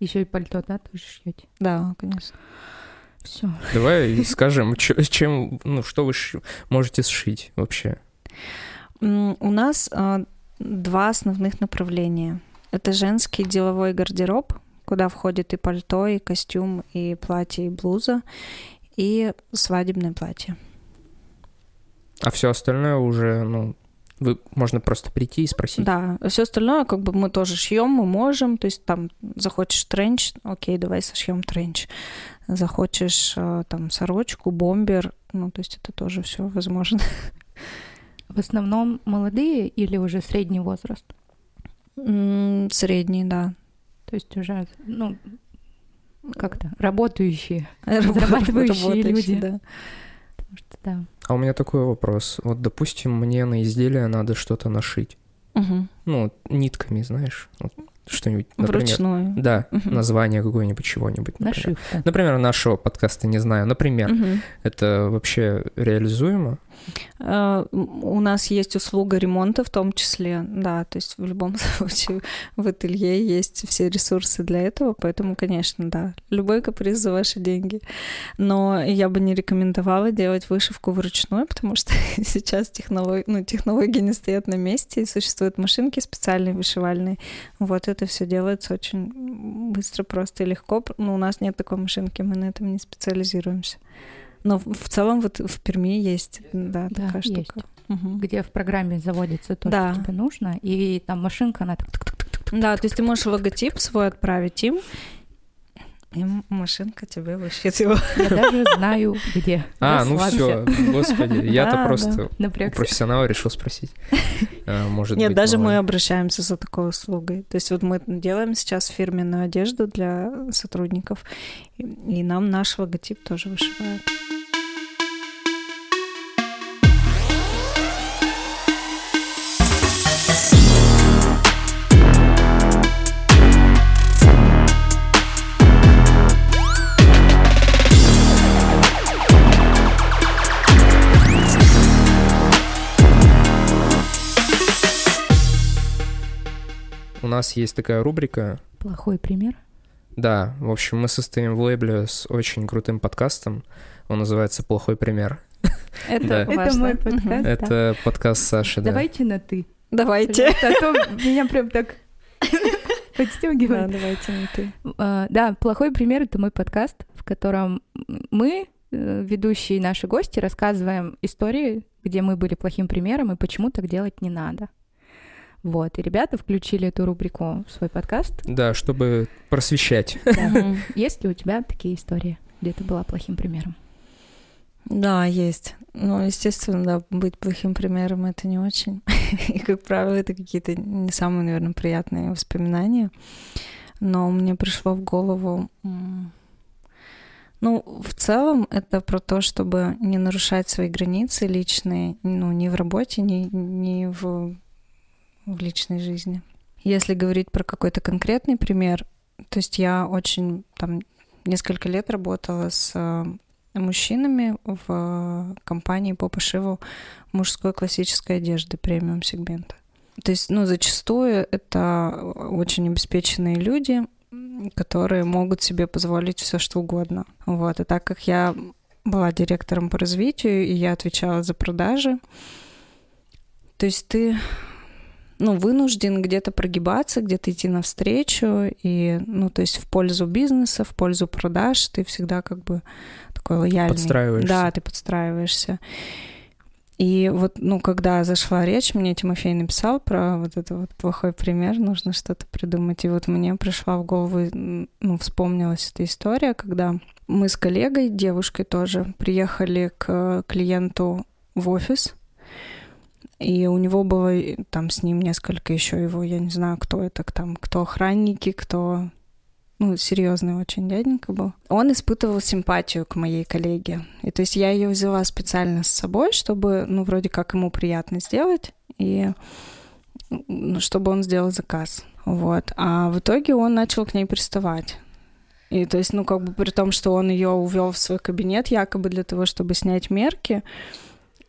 Еще и пальто, да, тоже шьете? да, конечно. Все. Давай скажем, чем, ну, что вы можете сшить вообще? У нас а, два основных направления. Это женский деловой гардероб, куда входит и пальто, и костюм, и платье, и блуза, и свадебное платье. А все остальное уже, ну, вы можно просто прийти и спросить. Да, все остальное, как бы мы тоже шьем, мы можем. То есть там захочешь тренч, окей, давай сошьем тренч. Захочешь э, там сорочку, бомбер, ну то есть это тоже все возможно. В основном молодые или уже средний возраст? Средний, да. То есть уже, ну, как-то работающие. Раб- Зарабатывающие люди. да. Потому что, да. А у меня такой вопрос. Вот, допустим, мне на изделие надо что-то нашить. Мгм. Ну, нитками, знаешь, вот что-нибудь, например. Вручную. Да, Мгм. название какое-нибудь чего-нибудь. например. Нашивку. Например, нашего подкаста не знаю. Например, Мгм. это вообще реализуемо? Э, У нас есть услуга ремонта в том числе, да, то есть в любом случае в ателье есть все ресурсы для этого, поэтому, конечно, да, любой каприз за ваши деньги. Но я бы не рекомендовала делать вышивку вручную, потому что сейчас технолог... ну, технологии не стоят на месте, и существуют машинки специальные вышивальные. Вот это все делается очень быстро, просто и легко. Ну, у нас нет такой машинки, мы на этом не специализируемся. Но в целом вот в Перми есть, да, Да, такая есть. штука. Мгм. Где в программе заводится то, Да. что тебе нужно, и там машинка, она так... Да, то есть ты можешь логотип свой отправить им, И машинка тебе вышьет его. Я даже знаю, где. А, ну все, господи, я-то просто профессионала решил спросить. А, Может Нет, даже мы обращаемся за такой услугой. То есть вот мы делаем сейчас фирменную одежду для сотрудников, и и нам наш логотип тоже вышивают. Нас есть такая рубрика. Плохой пример. Да, в общем, мы состоим в лейбле с очень крутым подкастом. Он называется «Плохой пример». Это Да. Мой подкаст. Да. Это подкаст Саши, да. Давайте на ты. Давайте. А то меня прям так Да, подстегивает. давайте на ты. А, Да, плохой пример это мой подкаст, в котором мы, э, ведущие и наши гости, рассказываем истории, где мы были плохим примером и почему так делать не надо. Вот, и ребята включили эту рубрику в свой подкаст. Да, чтобы просвещать. Да. Есть ли у тебя такие истории, где ты была плохим примером? Да, есть. Ну, естественно, да, быть плохим примером это не очень. И, как правило, это какие-то не самые, наверное, приятные воспоминания. Но мне пришло в голову... Ну, в целом, это про то, чтобы не нарушать свои границы личные, ну, ни в работе, ни, ни в, в личной жизни. Если говорить про какой-то конкретный пример, то есть я очень там несколько лет работала с э, мужчинами в компании по пошиву мужской классической одежды премиум сегмента. То есть, ну, зачастую это очень обеспеченные люди, которые могут себе позволить все что угодно. Вот. И так как я была директором по развитию, и я отвечала за продажи, то есть ты ну, вынужден где-то прогибаться, где-то идти навстречу, и, ну, то есть в пользу бизнеса, в пользу продаж ты всегда как бы такой лояльный. Подстраиваешься. Да, ты подстраиваешься. И вот, ну, когда зашла речь, мне Тимофей написал про вот это вот плохой пример, нужно что-то придумать. И вот мне пришла в голову, ну, вспомнилась эта история, когда мы с коллегой, девушкой тоже, приехали к клиенту в офис, и у него было там с ним несколько еще его, я не знаю, кто это, там, кто охранники, кто ну, серьезный очень дяденька был. Он испытывал симпатию к моей коллеге. И то есть я ее взяла специально с собой, чтобы, ну, вроде как ему приятно сделать, и ну, чтобы он сделал заказ. Вот. А в итоге он начал к ней приставать. И то есть, ну, как бы при том, что он ее увел в свой кабинет, якобы для того, чтобы снять мерки,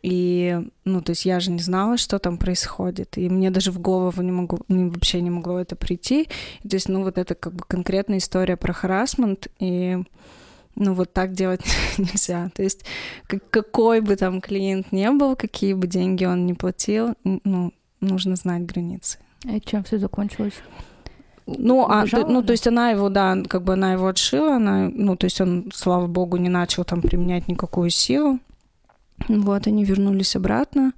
и, ну, то есть я же не знала, что там происходит. И мне даже в голову не могу, не, вообще не могло это прийти. И, то есть, ну, вот это как бы конкретная история про харасмент. И, ну, вот так делать нельзя. То есть как- какой бы там клиент не был, какие бы деньги он не платил, ну, нужно знать границы. И чем все закончилось? Ну, а, Убежала ну, то есть она его, да, как бы она его отшила, она, ну, то есть он, слава богу, не начал там применять никакую силу. Вот, они вернулись обратно,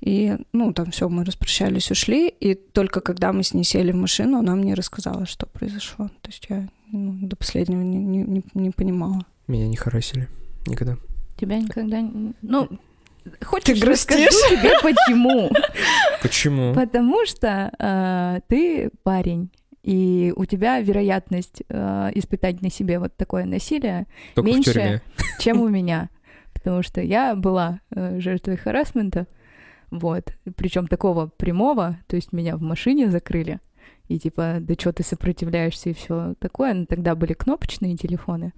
и, ну, там все, мы распрощались, ушли, и только когда мы с ней сели в машину, она мне рассказала, что произошло. То есть я ну, до последнего не, не, не, не понимала. Меня не харасили. Никогда. Тебя никогда... не- Ну, хочешь, Ты расскажу тебе почему? Почему? Потому что э, ты парень, и у тебя вероятность э, испытать на себе вот такое насилие, Только меньше. чем у меня. Потому что я была э, жертвой харасмента, вот, причем такого прямого, то есть меня в машине закрыли, и типа, да что ты сопротивляешься и все такое. Но тогда были кнопочные телефоны.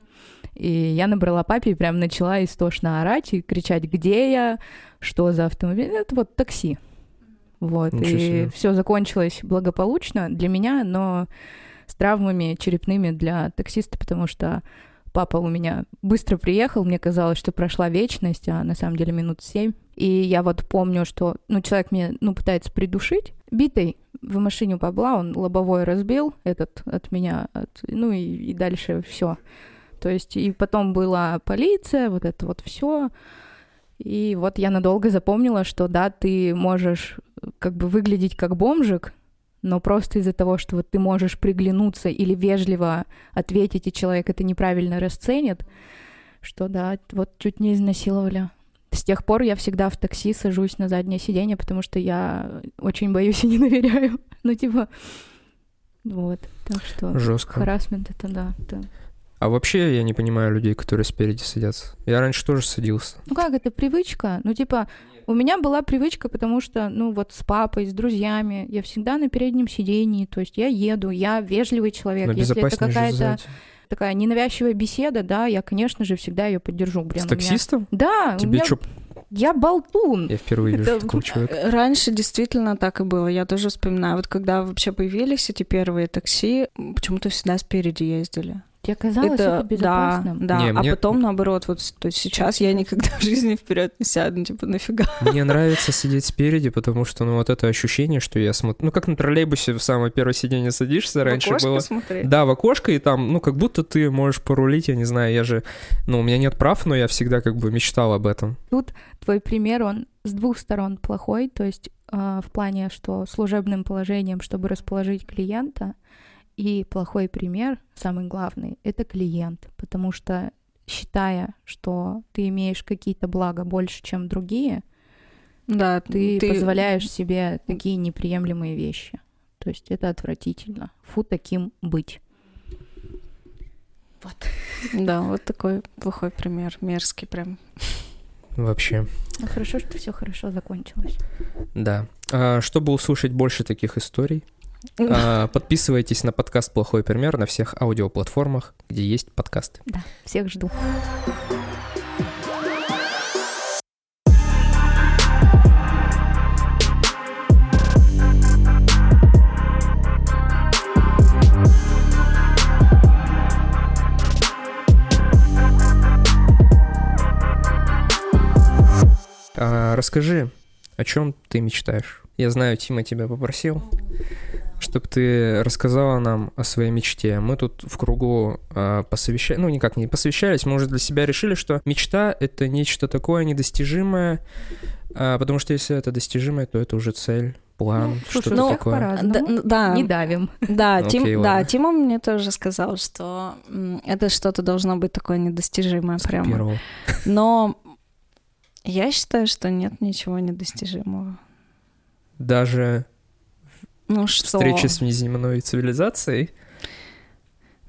И я набрала папе и прям начала истошно орать и кричать, где я, что за автомобиль. Это вот такси. Вот. Ничего и все закончилось благополучно для меня, но с травмами черепными для таксиста, потому что папа у меня быстро приехал, мне казалось, что прошла вечность, а на самом деле минут семь. И я вот помню, что ну, человек меня ну, пытается придушить. Битой в машине у бабла он лобовой разбил этот от меня, от- ну и, и дальше все. То есть и потом была полиция, вот это вот все. И вот я надолго запомнила, что да, ты можешь как бы выглядеть как бомжик, но просто из-за того, что вот ты можешь приглянуться или вежливо ответить, и человек это неправильно расценит, что да, вот чуть не изнасиловали. С тех пор я всегда в такси сажусь на заднее сиденье, потому что я очень боюсь и не доверяю. Ну, типа, вот. Так что Жестко. харасмент это да. Это... А вообще я не понимаю людей, которые спереди садятся. Я раньше тоже садился. Ну как, это привычка? Ну, типа, у меня была привычка, потому что, ну, вот с папой, с друзьями, я всегда на переднем сидении, то есть я еду, я вежливый человек. Но Если это какая-то такая ненавязчивая беседа, да, я, конечно же, всегда ее поддержу. Блин, С у меня- таксистом? Да, у Тебе меня... что? я болтун. Я впервые вижу такого человека. Раньше действительно так и было. Я тоже вспоминаю. Вот когда вообще появились эти первые такси, почему-то всегда спереди ездили. Тебе казалось это, безопасным? Да, да. Не, а мне- потом наоборот, вот то есть сейчас я никогда в жизни вперед не сяду, типа нафига. Мне нравится сидеть спереди, потому что, ну, вот это ощущение, что я смотрю... Ну, как на троллейбусе в самое первое сиденье садишься, раньше В окошко было... смотреть. Да, в окошко, и там, ну, как будто ты можешь порулить, я не знаю, я же... Ну, у меня нет прав, но я всегда как бы мечтал об этом. Твой пример, он с двух сторон плохой, то есть а, в плане, что служебным положением, чтобы расположить клиента, и плохой пример, самый главный, это клиент, потому что считая, что ты имеешь какие-то блага больше, чем другие, Да, ты, позволяешь себе такие неприемлемые вещи. То есть это отвратительно. Фу таким быть. Да, вот такой плохой пример, мерзкий прям. Вообще, Ну хорошо, что все хорошо закончилось. да. А, чтобы услышать больше таких историй, подписывайтесь на подкаст «Плохой пример» на всех аудиоплатформах, где есть подкасты. Да, всех жду. А, расскажи, о чем ты мечтаешь? Я знаю, Тима тебя попросил, чтобы ты рассказала нам о своей мечте. Мы тут в кругу а, посовещались, ну никак не посовещались, мы уже для себя решили, что мечта — это нечто такое недостижимое, а, потому что если это достижимое, то это уже цель, план, Ну, что-то ну, такое. Да, н- да, Не давим. да, Ну, Тим, окей, да, ладно. Тима мне тоже сказал, что это что-то должно быть такое недостижимое прямо. первого. Но я считаю, что нет ничего недостижимого. Даже Ну что? встреча с внеземной цивилизацией,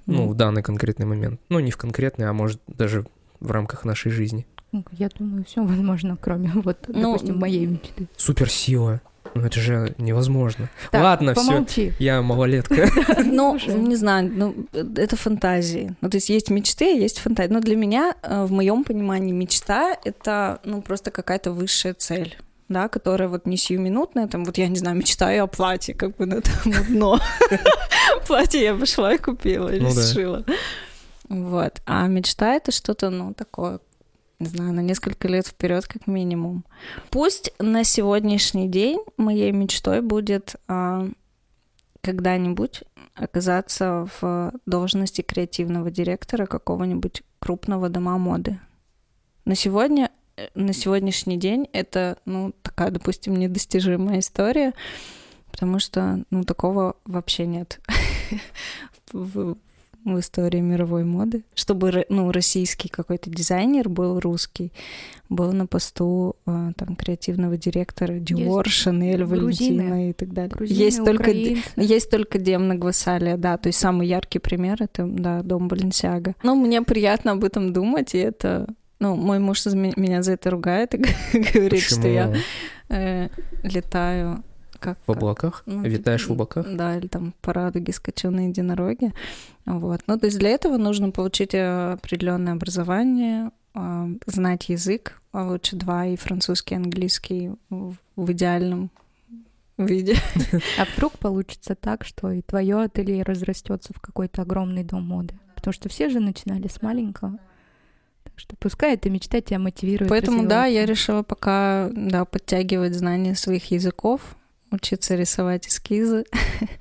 ну, в данный конкретный момент. Ну, не в конкретный, а может даже в рамках нашей жизни. Ну, Я думаю, все возможно, кроме вот, Ну, допустим, моей мечты. Суперсила. Ну, это же невозможно. Так, Ладно, все. помолчи. Я малолетка. Ну, Слушай. не знаю, ну, это фантазии. Ну, то есть есть мечты, а есть фантазии. Но для меня, э, в моем понимании, мечта — это, ну, просто какая-то высшая цель да, которая вот не сиюминутная, там, вот я не знаю, мечтаю о платье, как бы, ну, это мудно. Платье я пошла и купила, или Ну сшила. Вот. А мечта — это что-то, ну, такое, не знаю, на несколько лет вперед как минимум. Пусть на сегодняшний день моей мечтой будет а, когда-нибудь оказаться в должности креативного директора какого-нибудь крупного дома моды. На сегодня, на сегодняшний день это, ну, такая, допустим, недостижимая история, потому что, ну, такого вообще нет в, в истории мировой моды. Чтобы, ну, российский какой-то дизайнер был русский, был на посту э, там креативного директора Dior, Chanel, грузины. Валентина и так далее. Грузины, Есть только есть только Демна Гвасалия, да, то есть самый яркий пример это, да, дом Баленсиага. Ну, мне приятно об этом думать, и это, ну, мой муж меня за это ругает и говорит, что я Почему? э, летаю как В облаках? ну, Витаешь в облаках? Да, или там по радуге скачу на единороге. Вот. Ну, то есть для этого нужно получить э, определенное образование, э, знать язык, а лучше два, и французский, и английский в в идеальном виде. А вдруг получится так, что и твое ателье разрастется в какой-то огромный дом моды? Потому что все же начинали с маленького. Что пускай эта мечта тебя мотивирует. Поэтому, да, я решила пока, да, подтягивать знания своих языков, учиться рисовать эскизы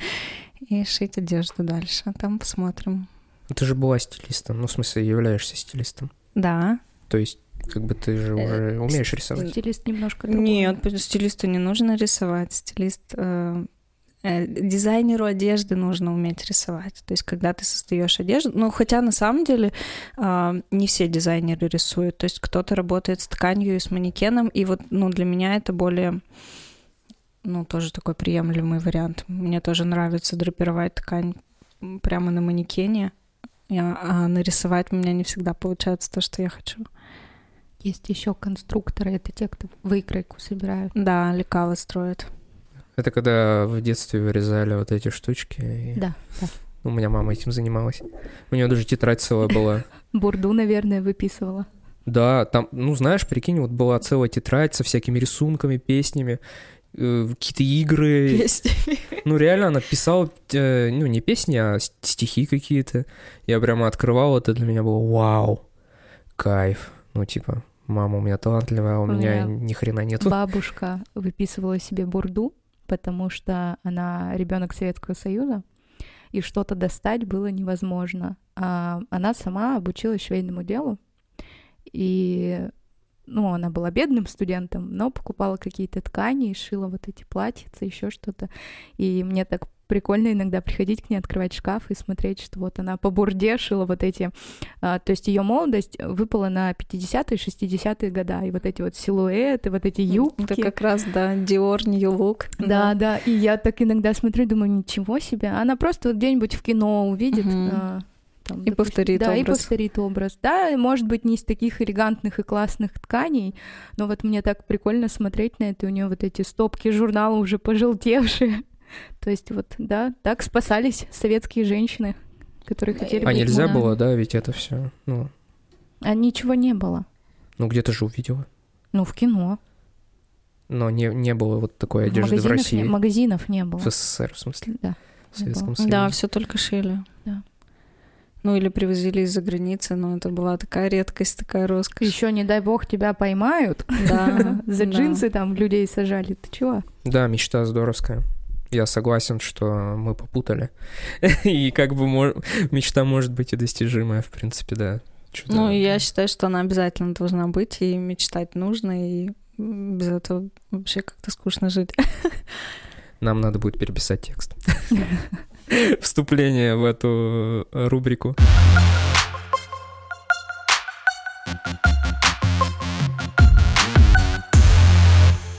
и шить одежду дальше. А там посмотрим. Ты же была стилистом, ну, в смысле, являешься стилистом. Да. То есть, как бы ты же уже умеешь рисовать. Стилист немножко другой. Нет, стилисту не нужно рисовать. Стилист э, Э, дизайнеру одежды нужно уметь рисовать. То есть, когда ты создаешь одежду, ну, хотя на самом деле э, не все дизайнеры рисуют. То есть, кто-то работает с тканью и с манекеном, и вот, ну, для меня это более, ну, тоже такой приемлемый вариант. Мне тоже нравится драпировать ткань прямо на манекене, а нарисовать у меня не всегда получается то, что я хочу. Есть еще конструкторы, это те, кто выкройку собирают. Да, лекалы строят. Это когда в детстве вырезали вот эти штучки. И... Да, да. У меня мама этим занималась. У нее даже тетрадь целая была. Бурду, наверное, выписывала. Да, там, ну знаешь, прикинь, вот была целая тетрадь со всякими рисунками, песнями, э, какие-то игры. Песнями. Ну реально она писала, э, ну не песни, а стихи какие-то. Я прямо открывал, это для меня было вау, кайф. Ну типа, мама у меня талантливая, а у, у меня, меня ни хрена нет. Бабушка выписывала себе бурду, потому что она ребенок Советского Союза, и что-то достать было невозможно. А она сама обучилась швейному делу, и ну, она была бедным студентом, но покупала какие-то ткани и шила вот эти платьица, еще что-то. И мне так прикольно иногда приходить к ней, открывать шкаф и смотреть, что вот она по бурде шила вот эти... А, то есть ее молодость выпала на 50-е, 60-е года, и вот эти вот силуэты, вот эти юбки. Это как раз, да, Dior New Look. Да, да, да, и я так иногда смотрю, думаю, ничего себе, она просто вот где-нибудь в кино увидит... Угу. Там, и допустим, повторит да, образ. и повторит образ. Да, может быть, не из таких элегантных и классных тканей, но вот мне так прикольно смотреть на это. У нее вот эти стопки журнала уже пожелтевшие. То есть вот, да, так спасались советские женщины, которые хотели А нельзя было, да, ведь это все, ну... А ничего не было. Ну, где-то же увидела. Ну, в кино. Но не, не было вот такой одежды в России. Не, магазинов не было. В СССР, в смысле? Да. В Советском Союзе. Да, все только шили. Да. Ну, или привозили из-за границы, но это была такая редкость, такая роскошь. Еще, не дай бог, тебя поймают. Да. За джинсы там людей сажали. Ты чего? Да, мечта здоровская я согласен, что мы попутали. и как бы мечта может быть и достижимая, в принципе, да. Ну, я считаю, что она обязательно должна быть, и мечтать нужно, и без этого вообще как-то скучно жить. Нам надо будет переписать текст. Вступление в эту рубрику.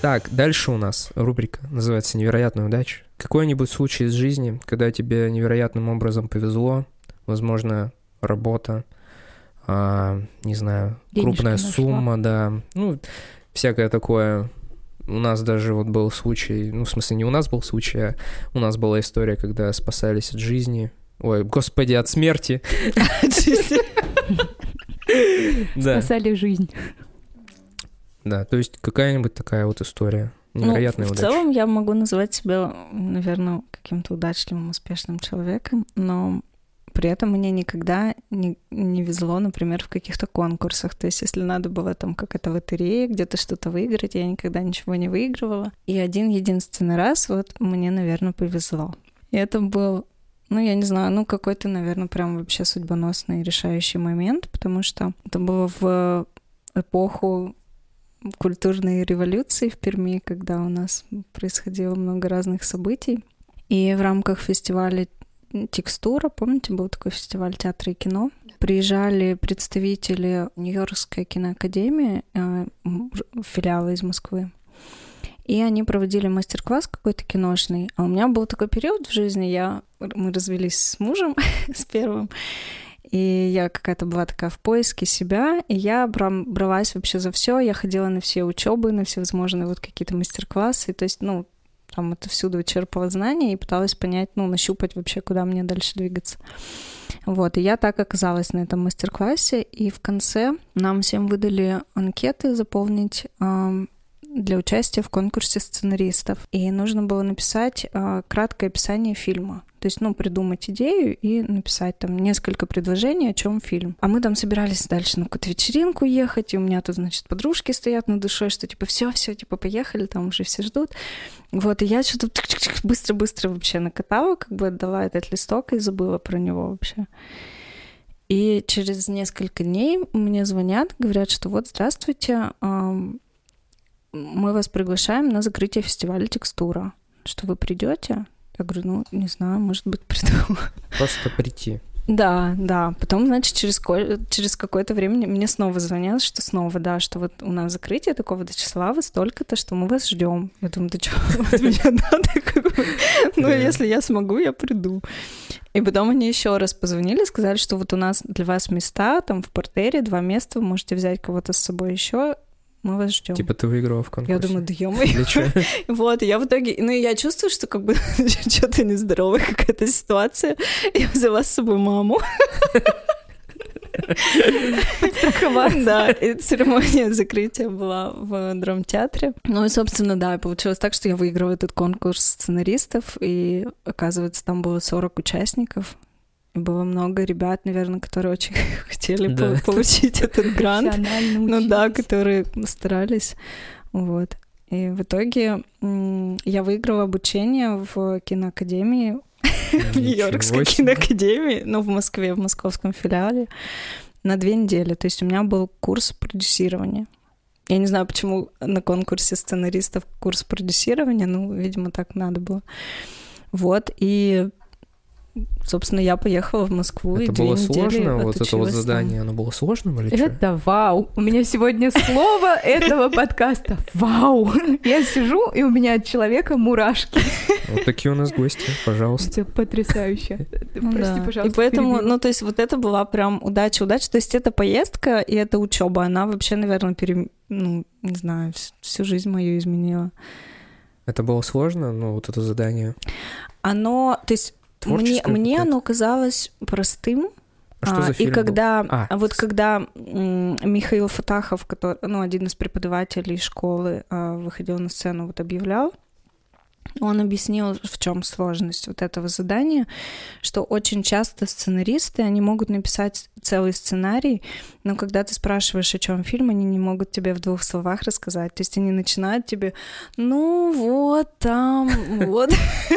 Так, дальше у нас рубрика называется «Невероятная удача». Какой-нибудь случай из жизни, когда тебе невероятным образом повезло, возможно, работа, а, не знаю, Денежки крупная нашла. сумма, да, ну, всякое такое. У нас даже вот был случай, ну, в смысле, не у нас был случай, а у нас была история, когда спасались от жизни, ой, господи, от смерти. Спасали жизнь. Да, то есть какая-нибудь такая вот история. Невероятная ну, в удача. Целом я могу назвать себя, наверное, каким-то удачливым, успешным человеком, но при этом мне никогда не, не везло, например, в каких-то конкурсах. То есть, если надо было там какая-то лотерея, где-то что-то выиграть, я никогда ничего не выигрывала. И один единственный раз вот мне, наверное, повезло. И это был ну, я не знаю, ну, какой-то, наверное, прям вообще судьбоносный решающий момент, потому что это было в эпоху культурной революции в Перми, когда у нас происходило много разных событий. И в рамках фестиваля «Текстура», помните, был такой фестиваль театра и кино, приезжали представители Нью-Йоркской киноакадемии, э, филиала из Москвы, и они проводили мастер-класс какой-то киношный. А у меня был такой период в жизни, я, мы развелись с мужем, с первым, и я какая-то была такая в поиске себя, и я бралась вообще за все. Я ходила на все учебы, на все возможные вот какие-то мастер-классы. То есть, ну, там это всюду черпала знания и пыталась понять, ну, нащупать вообще, куда мне дальше двигаться. Вот, и я так оказалась на этом мастер-классе, и в конце нам всем выдали анкеты заполнить для участия в конкурсе сценаристов. И нужно было написать э, краткое описание фильма. То есть, ну, придумать идею и написать там несколько предложений, о чем фильм. А мы там собирались дальше на какую-то вечеринку ехать, и у меня тут, значит, подружки стоят над душой, что типа все, все, типа поехали, там уже все ждут. Вот, и я что-то быстро-быстро вообще накатала, как бы отдала этот листок и забыла про него вообще. И через несколько дней мне звонят, говорят, что вот, здравствуйте, мы вас приглашаем на закрытие фестиваля «Текстура», что вы придете. Я говорю, ну, не знаю, может быть, приду. Просто прийти. Да, да. Потом, значит, через, ко- через какое-то время мне снова звонят, что снова, да, что вот у нас закрытие такого-то числа, вы столько-то, что мы вас ждем. Я думаю, да что, от меня надо? Ну, если я смогу, я приду. И потом они еще раз позвонили, сказали, что вот у нас для вас места, там в портере два места, вы можете взять кого-то с собой еще, мы вас ждем. Типа ты выиграла в конкурсе. Я думаю, да чего? Вот, я в итоге, ну, я чувствую, что как бы что-то нездоровая какая-то ситуация. Я взяла с собой маму. Да, и церемония закрытия была в драмтеатре. Ну и, собственно, да, получилось так, что я выиграла этот конкурс сценаристов, и, оказывается, там было 40 участников. И было много ребят, наверное, которые очень хотели Да. по- получить этот грант. Ну да, которые старались. Вот. И в итоге я выиграла обучение в киноакадемии, в Нью-Йоркской киноакадемии, ну, в Москве, в московском филиале, на две недели. То есть у меня был курс продюсирования. Я не знаю, почему на конкурсе сценаристов курс продюсирования, ну, видимо, так надо было. Вот, и, собственно, я поехала в Москву, и Это две было сложно, вот это вот там. задание, оно было сложным или что? Это вау. У меня сегодня слово этого подкаста. Вау. Я сижу, и у меня от человека мурашки. Вот такие у нас гости, пожалуйста. Это потрясающе. Ну Прости, да. пожалуйста. И поэтому, ну, то есть вот это была прям удача, удача. То есть эта поездка и эта учеба, она вообще, наверное, пере... ну, не знаю, вс- всю жизнь мою изменила. Это было сложно, ну, вот это задание. Оно, то есть Творческое мне какое-то. оно казалось простым, А что за и фильм был? когда, А. а вот когда Михаил Фатахов, который, ну, один из преподавателей школы, а, выходил на сцену, вот объявлял, он объяснил, в чем сложность вот этого задания, что очень часто сценаристы, они могут написать целый сценарий, но когда ты спрашиваешь, о чем фильм, они не могут тебе в двух словах рассказать. То есть они начинают тебе, ну вот там, вот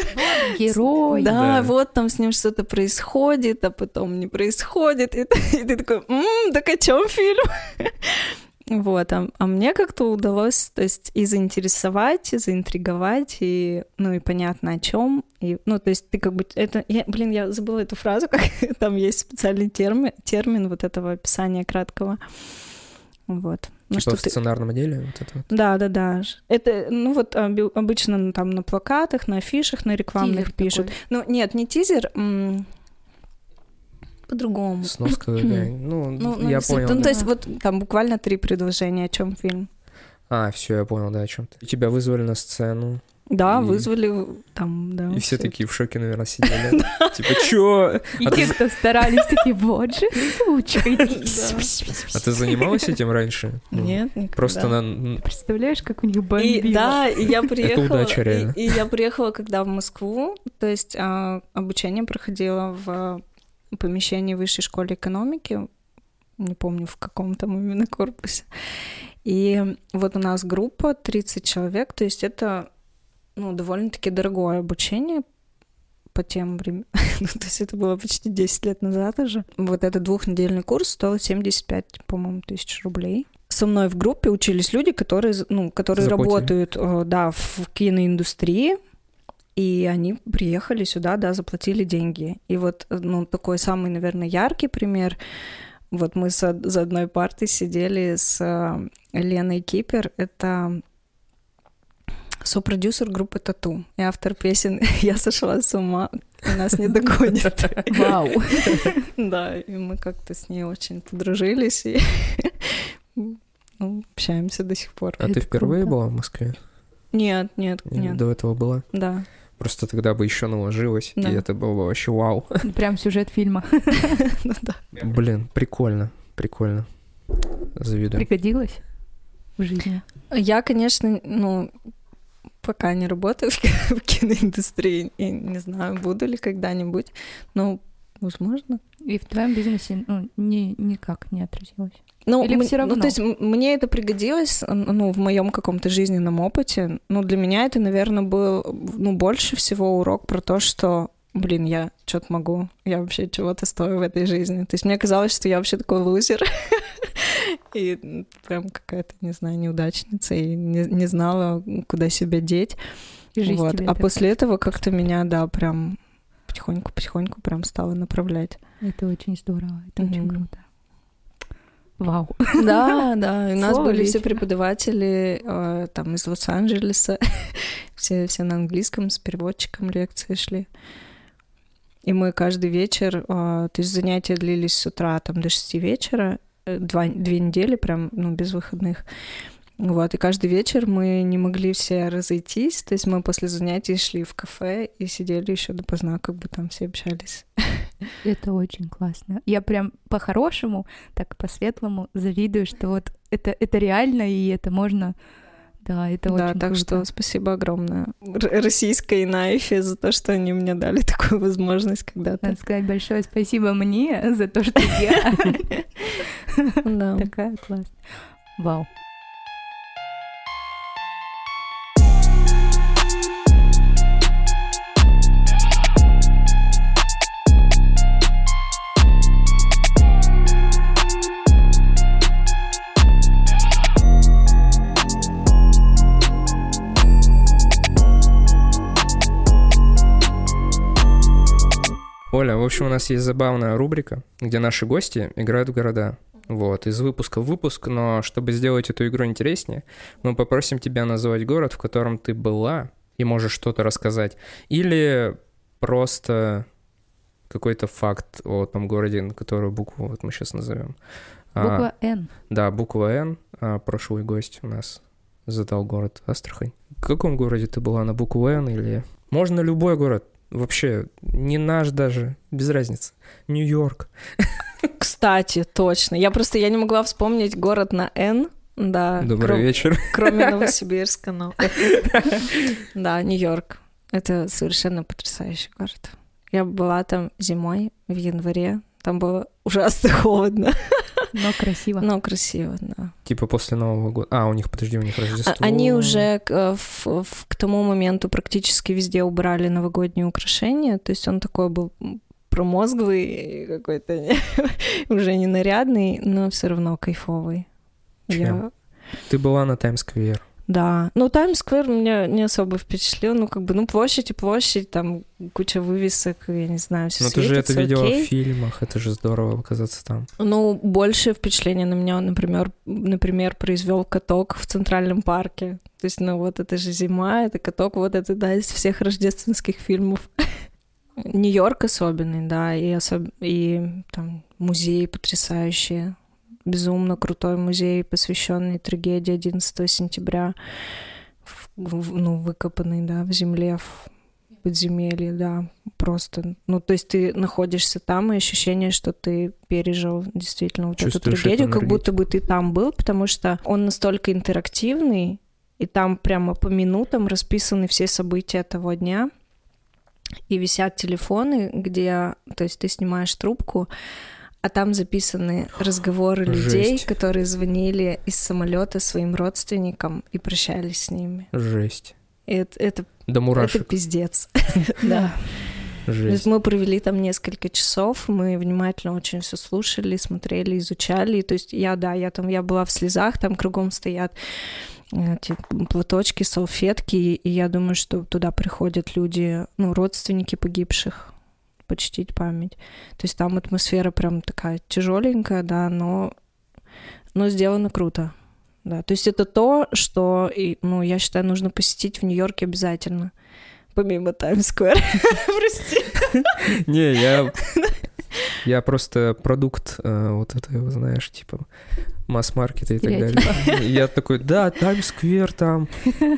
Герой. да, вот там с ним что-то происходит, а потом не происходит. И, ты- такой, «М, так о чем фильм? Вот, а, а мне как-то удалось, то есть и заинтересовать, и заинтриговать, и, ну, и понятно о чем. И, ну, то есть ты как бы, это, я, блин, я забыла эту фразу, как там есть специальный термин, термин вот этого описания краткого. Вот. Ну, Типа что в ты- сценарном деле вот это вот. да, да, да. Это, ну вот оби- обычно ну, там на плакатах, на афишах, на рекламных Тизер пишут. такой. Ну, нет, не тизер, по-другому. Сноска какая Ну, Ну, ну, я понял. Ну, да. то есть вот там буквально три предложения, о чем фильм. А, все, я понял, да, о чем ты. Тебя вызвали на сцену, Да, И- вызвали там, да. и все такие в шоке, наверное, сидели. Типа, чё? И А те, ты- кто старались, такие, вот же сучка. А ты занималась этим раньше? Ну, Нет, никогда. Просто на... Представляешь, как у них И, бомбило? да, и я приехала. удача, и- реально. И, я приехала, когда в Москву, то есть а, обучение проходило в помещении высшей школы экономики, не помню в каком там именно корпусе. И вот у нас группа 30 человек, то есть это ну, довольно-таки дорогое обучение по тем временам. ну, то есть это было почти 10 лет назад уже. Вот этот двухнедельный курс стоил 75, по-моему, тысяч рублей. Со мной в группе учились люди, которые, ну, которые Заплатили. работают, э, да, в киноиндустрии, и они приехали сюда, да, заплатили деньги. И вот, ну, такой самый, наверное, яркий пример. Вот мы за, за одной партой сидели с э, Леной Кипер. Это сопродюсер группы Тату и автор песен «Я сошла с ума, нас не догонит». Вау. Да, и мы как-то с ней очень подружились и ну, общаемся до сих пор. А ты впервые была в Москве? Нет, нет, нет, До этого была? да. Просто тогда бы еще наложилось, Да. и это было бы вообще вау. Прям сюжет фильма. Ну. Блин, прикольно, прикольно. Завидую. Пригодилось в жизни. Я, конечно, ну, пока не работаю в киноиндустрии, и не знаю, буду ли когда-нибудь, но возможно. И в твоем бизнесе ну, ни, никак не отразилось. Ну, Или всё равно? Ну, то есть мне это пригодилось, ну, в моем каком-то жизненном опыте. Ну, для меня это, наверное, был, ну, больше всего урок про то, что, блин, я что-то могу, я вообще чего-то стою в этой жизни. То есть мне казалось, что я вообще такой лузер. И прям какая-то, не знаю, неудачница, и не, не знала, куда себя деть. И Вот. А после этого как-то меня, да, прям потихоньку-потихоньку прям стало направлять. Это очень здорово, это очень Мгм. круто. Вау. Да, да. У нас Слово были все преподаватели э, там из Лос-Анджелеса. все, все на английском, с переводчиком лекции шли. И мы каждый вечер, э, то есть занятия длились с утра там до 6 вечера, э, два, две недели прям, ну, без выходных. Вот, и каждый вечер мы не могли все разойтись, то есть мы после занятий шли в кафе и сидели еще допоздна, как бы там все общались. Это очень классно. Я прям по-хорошему, так по-светлому завидую, что вот это, это реально, и это можно... Да, это да, очень так круто. что спасибо огромное российской Найфе за то, что они мне дали такую возможность когда-то. Надо сказать большое спасибо мне за то, что я Да. такая классная. Вау. Оля, в общем, у нас есть забавная рубрика, где наши гости играют в города. Вот, из выпуска в выпуск, но чтобы сделать эту игру интереснее, мы попросим тебя назвать город, в котором ты была, и можешь что-то рассказать. Или просто какой-то факт о том городе, на которую букву вот мы сейчас назовем. А, Буква Н. да, буква Н. А, прошлый гость у нас задал город Астрахань. В каком городе ты была на букву Н или... Можно любой город. Вообще, не наш даже, без разницы. Нью-Йорк. Кстати, точно. Я просто я не могла вспомнить город на Н. Да. Добрый кром- вечер. Кроме Новосибирска, но... Да, Нью-Йорк. Это совершенно потрясающий город. Я была там зимой в январе. Там было ужасно холодно, Но красиво. но красиво, да. Типа после Нового года. А, у них, подожди, у них Рождество. А- Они уже к, в- в- к тому моменту практически везде убрали новогодние украшения. То есть он такой был промозглый, какой-то уже не нарядный, но все равно кайфовый. Чем? Ты была на Таймс-сквер. Да. Ну, Таймс-сквер меня не особо впечатлил. Ну, как бы, ну, площадь и площадь, там куча вывесок, я не знаю, все Но ты же это светится, видела окей. в фильмах, это же здорово оказаться там. Ну, большее впечатление на меня, например, например, произвел каток в Центральном парке. То есть, ну вот это же зима, это каток, вот это, да, из всех рождественских фильмов. Нью-Йорк особенный, да, и, особ... и там музеи потрясающие. Безумно крутой музей, посвященный трагедии 11 сентября, в- в- ну, выкопанный, да, в земле, в подземелье, да, просто. Ну, то есть ты находишься там, и ощущение, что ты пережил действительно вот эту Чувствуешь трагедию, эту как будто бы ты там был, потому что он настолько интерактивный, и там прямо по минутам расписаны все события того дня, и висят телефоны, где, то есть ты снимаешь трубку, а там записаны разговоры людей, Жесть. которые звонили из самолета своим родственникам и прощались с ними. Жесть. И это, это, это мурашек. пиздец. Да. Жесть. мы провели там несколько часов, мы внимательно очень все слушали, смотрели, изучали. То есть я, да, я там, я была в слезах, там кругом стоят эти платочки, салфетки, и я думаю, что туда приходят люди, ну, родственники погибших, почтить память. То есть там атмосфера прям такая тяжеленькая, да, но, но сделано круто. Да, то есть это то, что, и, ну, я считаю, нужно посетить в Нью-Йорке обязательно. Помимо Таймс-сквер. Прости. Не, я... Я просто продукт э, вот этого, знаешь, типа масс-маркета и так далее. Я такой, да, Таймс-сквер там,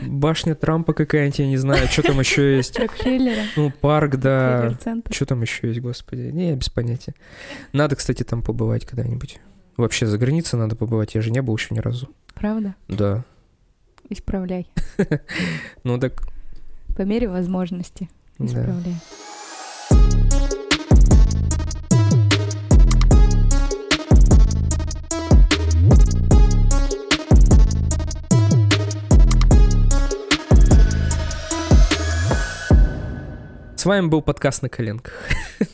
башня Трампа какая-нибудь, я не знаю, что там еще есть. Ну, парк, да. Что там еще есть, господи? Не, я без понятия. Надо, кстати, там побывать когда-нибудь. Вообще, за границей надо побывать, я же не был еще ни разу. Правда? Да. Исправляй. Ну так, По мере возможности. Исправляй. С вами был подкаст «На коленках».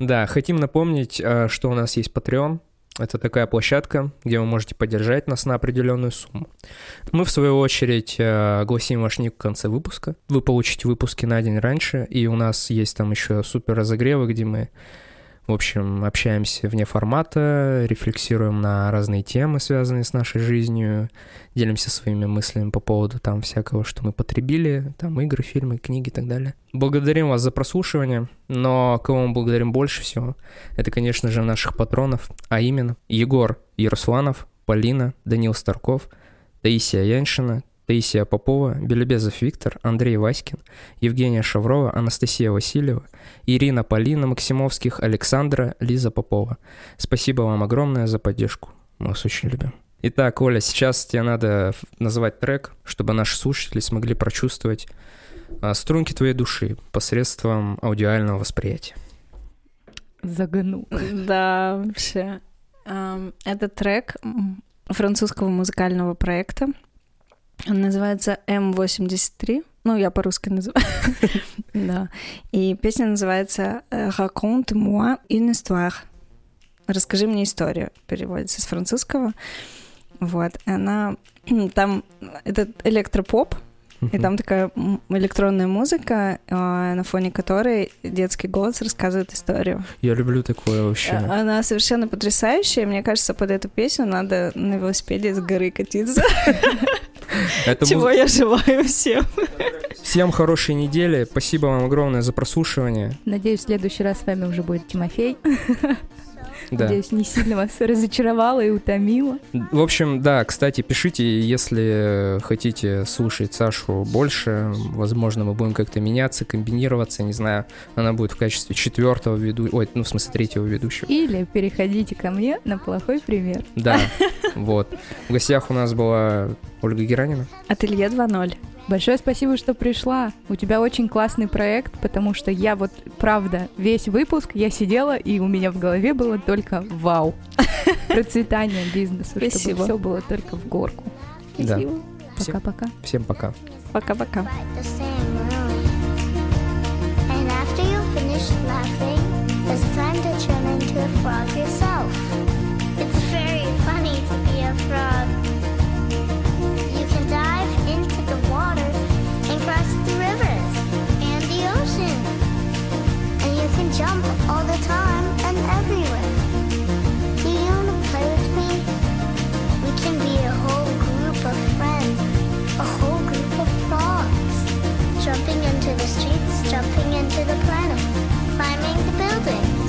Да, хотим напомнить, э, что у нас есть Patreon. Это такая площадка, где вы можете поддержать нас на определенную сумму. Мы, в свою очередь, э, огласим ваш ник в конце выпуска. Вы получите выпуски на день раньше, и у нас есть там еще супер разогревы, где мы в общем, общаемся вне формата, рефлексируем на разные темы, связанные с нашей жизнью, делимся своими мыслями по поводу там всякого, что мы потребили, там игры, фильмы, книги и так далее. Благодарим вас за прослушивание, но кого мы благодарим больше всего, это, конечно же, наших патронов, а именно Егор Ярусланов, Полина, Данил Старков, Таисия Яншина, Таисия Попова, Белебезов Виктор, Андрей Васькин, Евгения Шаврова, Анастасия Васильева, Ирина Полина Максимовских, Александра, Лиза Попова. Спасибо вам огромное за поддержку. Мы вас очень любим. Итак, Оля, сейчас тебе надо назвать трек, чтобы наши слушатели смогли прочувствовать а, струнки твоей души посредством аудиального восприятия. Загнул. Да, вообще. Это трек французского музыкального проекта он называется М83. Ну, я по-русски называю. да. И песня называется «Raconte-moi une histoire». «Расскажи мне историю» переводится с французского. Вот. Она... Там... Это электропоп, и там такая электронная музыка, а, на фоне которой детский голос рассказывает историю. Я люблю такое вообще. А, она совершенно потрясающая. Мне кажется, под эту песню надо на велосипеде с горы катиться. Это Чего муз... я желаю всем. Всем хорошей недели. Спасибо вам огромное за прослушивание. Надеюсь, в следующий раз с вами уже будет Тимофей. Да. Надеюсь, не сильно вас разочаровала и утомила. В общем, да, кстати, пишите, если хотите слушать Сашу больше. Возможно, мы будем как-то меняться, комбинироваться, не знаю. Она будет в качестве четвертого ведущего, ой, ну, в смысле, третьего ведущего. Или переходите ко мне на плохой пример. Да, вот. В гостях у нас была Ольга Геранина. Ателье 2.0. Большое спасибо, что пришла. У тебя очень классный проект, потому что я вот, правда, весь выпуск я сидела, и у меня в голове было только вау. Процветание бизнеса, спасибо. чтобы все было только в горку. Спасибо. Пока-пока. Всем, всем пока. Пока-пока. Frog yourself. It's very funny to be a frog. jump all the time and everywhere. Do you want to play with me? We can be a whole group of friends, a whole group of frogs. Jumping into the streets, jumping into the planet, climbing the building.